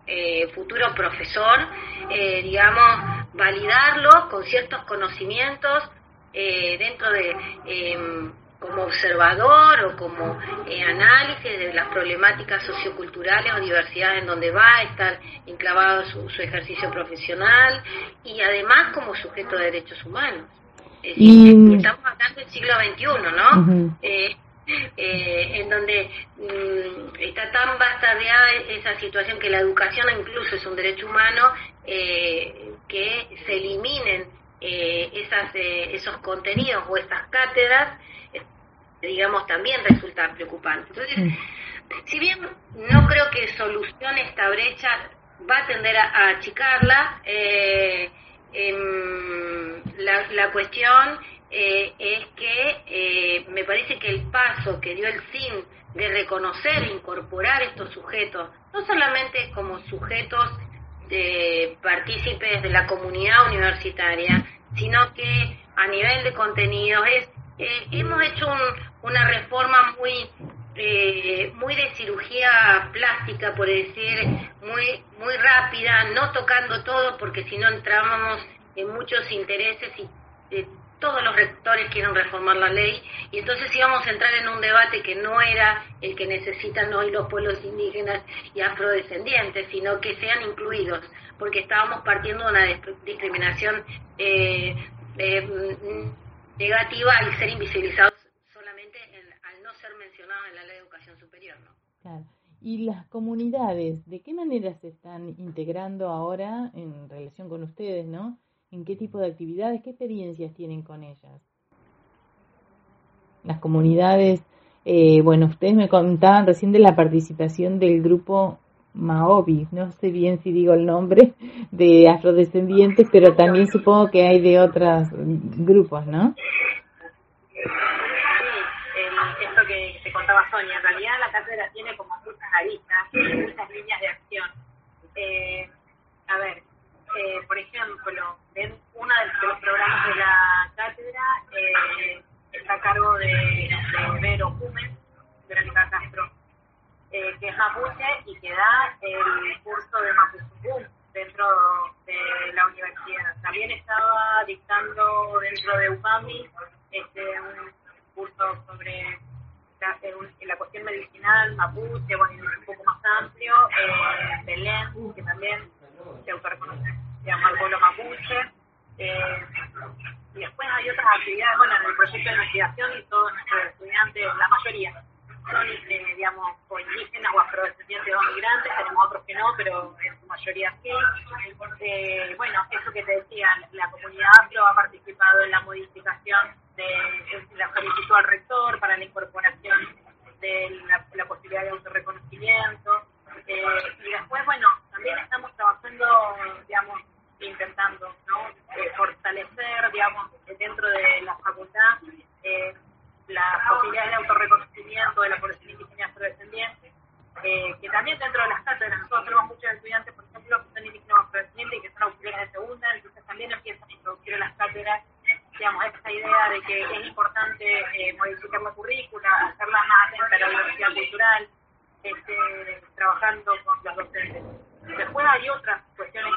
eh, futuro profesor, eh, digamos, validarlo con ciertos conocimientos eh, dentro de em, como observador o como análisis de las problemáticas socioculturales o diversidad en donde va a estar enclavado su, ejercicio profesional y además como sujeto de derechos humanos. Y... Estamos hablando del siglo XXI, ¿no? eh, en donde mm, está tan bastardeada esa situación que la educación incluso es un derecho humano, eh, que se eliminen eh, esas, eh, esos contenidos o esas cátedras, digamos, también resulta preocupante. Entonces, si bien no creo que solucione esta brecha, va a tender a, achicarla, em, la, la cuestión eh, es que eh, me parece que el paso que dio el SIN de reconocer e incorporar estos sujetos, no solamente como sujetos de partícipes de la comunidad universitaria, sino que a nivel de contenidos es eh, hemos hecho una reforma muy muy de cirugía plástica, por decir, muy muy rápida, no tocando todo, porque si no entrábamos en muchos intereses y todos los rectores quieren reformar la ley y entonces íbamos a entrar en un debate que no era el que necesitan hoy los pueblos indígenas y afrodescendientes, sino que sean incluidos, porque estábamos partiendo de una discriminación eh, eh, negativa al ser invisibilizados solamente al no ser mencionados en la ley de educación superior. ¿no? Claro. ¿Y las comunidades, de qué manera se están integrando ahora en relación con ustedes, no? en qué tipo de actividades, qué experiencias tienen con ellas. Las comunidades, eh, bueno, ustedes me contaban recién de la participación del grupo Maobi, no sé bien si digo el nombre, de afrodescendientes, pero también supongo que hay de otros grupos, ¿no? Contaba Sonia, en realidad la cátedra tiene como muchas aristas, muchas líneas de acción. Eh, a ver, eh, por ejemplo, en uno de los programas de la cátedra eh, está a cargo de, de Vero Castro, eh, que es mapuche y que da el curso de Mapuzungún dentro de la universidad. También estaba dictando dentro de UPAMI este, un curso sobre la, la cuestión medicinal mapuche, bueno, un poco más amplio, eh, Belén, que también se autorreconoce llama el pueblo mapuche. Eh, y después hay otras actividades, bueno, en el proyecto de investigación y todos nuestros estudiantes, la mayoría, son, eh, digamos, o indígenas o afrodescendientes o migrantes, tenemos otros que no, pero en su mayoría sí. Eh, bueno, eso que te decía, la comunidad afro ha participado en la modificación de, la solicitud al rector para la incorporación de la, posibilidad de autorreconocimiento. Eh, y después, bueno, también estamos trabajando, digamos, intentando ¿no? Eh, fortalecer, digamos, dentro de la facultad eh, las posibilidades de autorreconocimiento de la población indígena afrodescendiente, eh, que también dentro de las cátedras, nosotros tenemos muchos estudiantes, por ejemplo, que son indígenas afrodescendientes y que son auxiliares de segunda, entonces también empiezan a introducir en las cátedras, digamos, esta idea de que es importante eh, modificar la currícula, hacerla más atenta a la diversidad cultural, este, trabajando con los docentes. Después hay otras cuestiones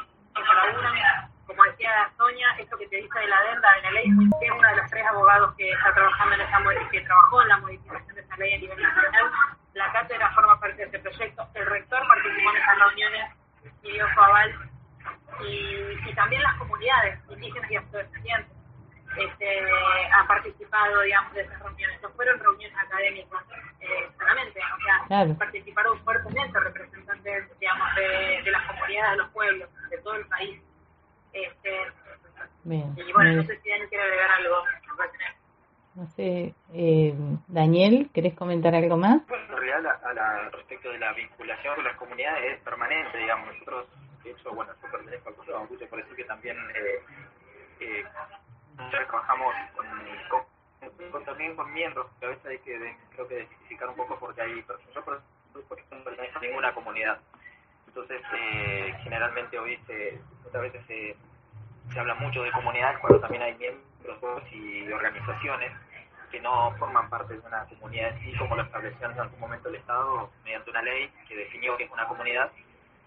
como decía Sonia, esto que te dice de la adenda de la ley, que es uno de los tres abogados que está trabajando en esa que trabajó en la modificación de esa ley a nivel nacional. La cátedra forma parte de este proyecto. El rector participó en esas reuniones y dio su aval. Y, también las comunidades indígenas y afrodescendientes este, han participado, digamos, de esas reuniones. No fueron reuniones académicas eh, solamente, o sea, participaron fuertemente representantes, digamos, de, de las comunidades de los pueblos de todo el país. Este, Bien, y bueno, no sé si Daniel quiere agregar algo. No sé, eh, Daniel, ¿querés comentar algo más? Bueno, en realidad, a la, respecto de la vinculación con las comunidades es permanente, digamos. Nosotros, de hecho, bueno, yo pertenezco al Consejo de por eso que también eh, eh, trabajamos con, también con miembros, que a veces hay que, creo que especificar un poco porque hay, yo por ejemplo, no pertenezco a ninguna comunidad. Entonces, eh, generalmente hoy se, muchas veces se, se habla mucho de comunidades cuando también hay miembros y organizaciones que no forman parte de una comunidad en sí, como lo estableció en algún momento el Estado mediante una ley que definió que es una comunidad.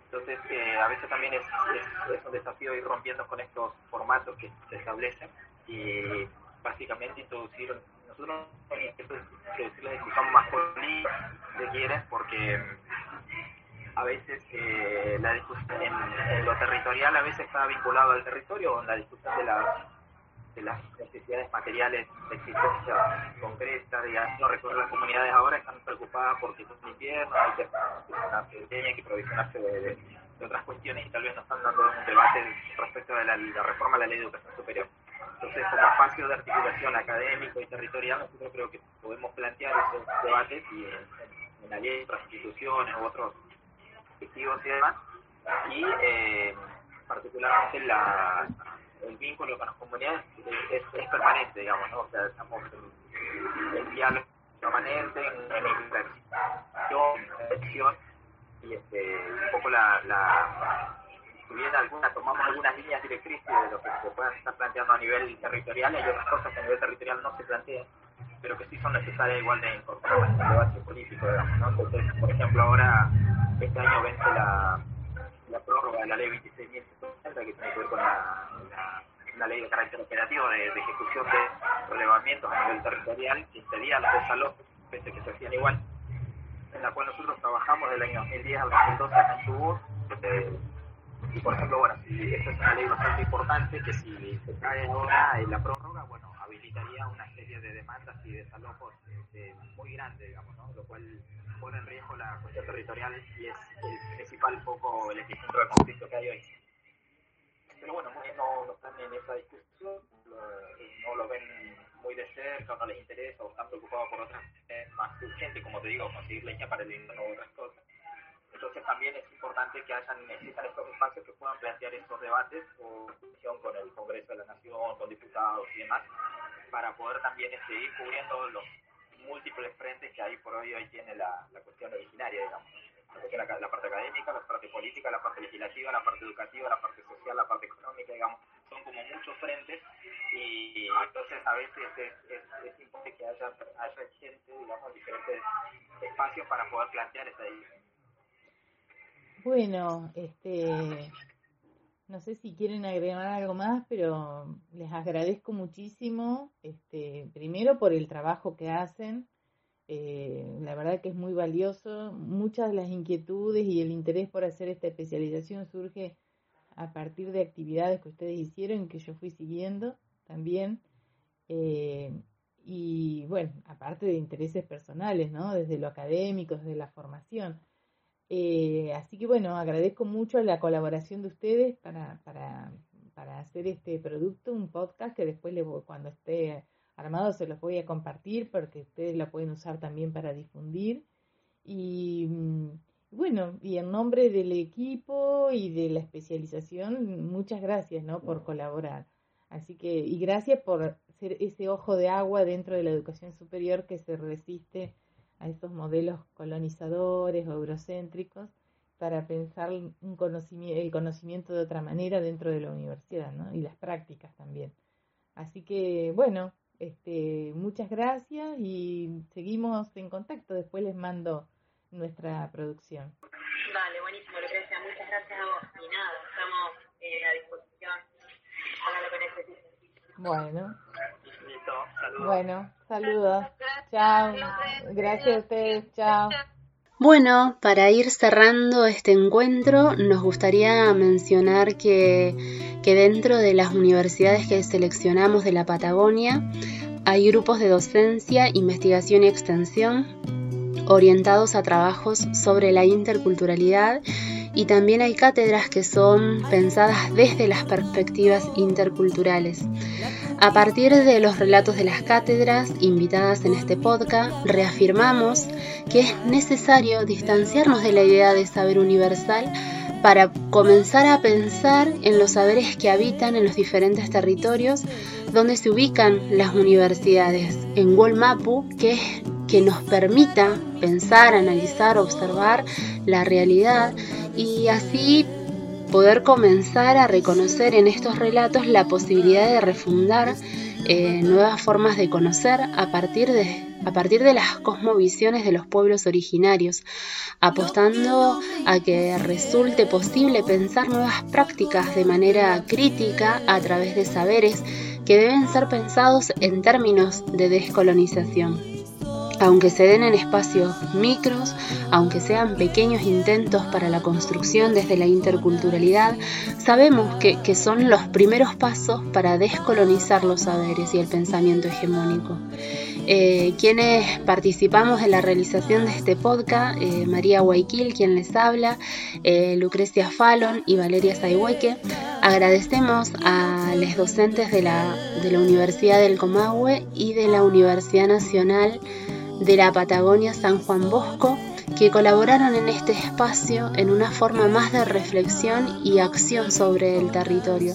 Entonces, eh, a veces también es, es, un desafío ir rompiendo con estos formatos que se establecen y básicamente introducir, nosotros introducir la discusión política, si quieren, porque a veces eh, la discusión en, lo territorial a veces está vinculado al territorio, en la discusión de las de las necesidades materiales de existencia concreta, digamos, no recorrer las comunidades ahora están preocupadas porque es un invierno, hay que provisionarse hay que provisionarse de, otras cuestiones y tal vez no están dando un debate respecto de la, reforma de la ley de educación superior. Entonces, como espacio de articulación académico y territorial, nosotros creo que podemos plantear esos debates y en, la ley de otras instituciones u otros objetivos y demás, y eh, particularmente la vínculo con las comunidades es, permanente, digamos, ¿no? O sea, estamos en, en diálogo permanente, en, en y este, un poco la, la si bien tomamos algunas líneas directrices de lo que se puedan estar planteando a nivel territorial, hay otras cosas que a nivel territorial no se plantean, pero que sí son necesarias igual de incorporar en el debate político, digamos, ¿no? Entonces, por ejemplo, ahora, este año vence la la prórroga de la ley 26.160 que tiene que ver con la, la, ley de carácter operativo de, ejecución de relevamientos a nivel territorial que impedía los desalojos, pese que se hacían igual, en la cual nosotros trabajamos del año 2010 al 2012 en Chubut. Eh, y por ejemplo, bueno, si esta es una ley bastante importante que si se cae ahora en la prórroga, bueno, habilitaría una serie de demandas y desalojos este, muy grandes, digamos, ¿no? Lo cual pone en riesgo la cuestión territorial y es el principal foco, el epicentro del conflicto que hay hoy. Pero bueno, no, no están en esa discusión, no lo ven muy de cerca, no les interesa o están preocupados por otras más urgentes, como te digo, conseguir leña para el invierno o otras cosas. Entonces también es importante que hayan, necesitan estos espacios que puedan plantear estos debates o con el Congreso de la Nación, con diputados y demás, para poder también seguir ir cubriendo los múltiples frentes que ahí por hoy hoy tiene la, la cuestión originaria, digamos. La, parte académica, la parte política, la parte legislativa, la parte educativa, la parte social, la parte económica, digamos, son como muchos frentes y entonces a veces es, importante que haya, haya gente, digamos, diferentes espacios para poder plantear esta idea. Bueno, este, no sé si quieren agregar algo más, pero les agradezco muchísimo, este, primero por el trabajo que hacen. Eh, la verdad que es muy valioso. Muchas de las inquietudes y el interés por hacer esta especialización surge a partir de actividades que ustedes hicieron que yo fui siguiendo también. Eh, y bueno, aparte de intereses personales, ¿no? Desde lo académico, desde la formación. Eh, así que bueno, agradezco mucho la colaboración de ustedes para, para, para hacer este producto, un podcast que después cuando esté armado se los voy a compartir porque ustedes lo pueden usar también para difundir. Y mm, bueno, y en nombre del equipo y de la especialización, muchas gracias ¿no? por colaborar. Así que, y gracias por ser ese ojo de agua dentro de la educación superior que se resiste a estos modelos colonizadores o eurocéntricos para pensar un conocimiento, el conocimiento de otra manera dentro de la universidad ¿no? y las prácticas también. Así que bueno, este, muchas gracias y seguimos en contacto. Después les mando nuestra producción. Vale, buenísimo, Lucrecia. Muchas gracias a vos. Y nada, estamos eh, a disposición para lo que necesiten. Bueno. saludos. Bueno, saludos. Chao. Gracias a ustedes. Chao. Bueno, para ir cerrando este encuentro, nos gustaría mencionar que, dentro de las universidades que seleccionamos de la Patagonia hay grupos de docencia, investigación y extensión orientados a trabajos sobre la interculturalidad y también hay cátedras que son pensadas desde las perspectivas interculturales. A partir de los relatos de las cátedras invitadas en este podcast, reafirmamos que es necesario distanciarnos de la idea de saber universal para comenzar a pensar en los saberes que habitan en los diferentes territorios donde se ubican las universidades, en Wolmapu, que, que nos permita pensar, analizar, observar la realidad y así poder comenzar a reconocer en estos relatos la posibilidad de refundar eh, nuevas formas de conocer a partir de, a partir de las cosmovisiones de los pueblos originarios, apostando a que resulte posible pensar nuevas prácticas de manera crítica a través de saberes que deben ser pensados en términos de descolonización aunque se den en espacios micros, aunque sean pequeños intentos para la construcción desde la interculturalidad, sabemos que, son los primeros pasos para descolonizar los saberes y el pensamiento hegemónico. Eh, quienes participamos en la realización de este podcast, eh, María Guayquil, quien les habla, eh, Lucrecia Fallon y Valeria Saihueque, agradecemos a los docentes de la, de la Universidad del Comahue y de la Universidad Nacional de la Patagonia San Juan Bosco que colaboraron en este espacio en una forma más de reflexión y acción sobre el territorio.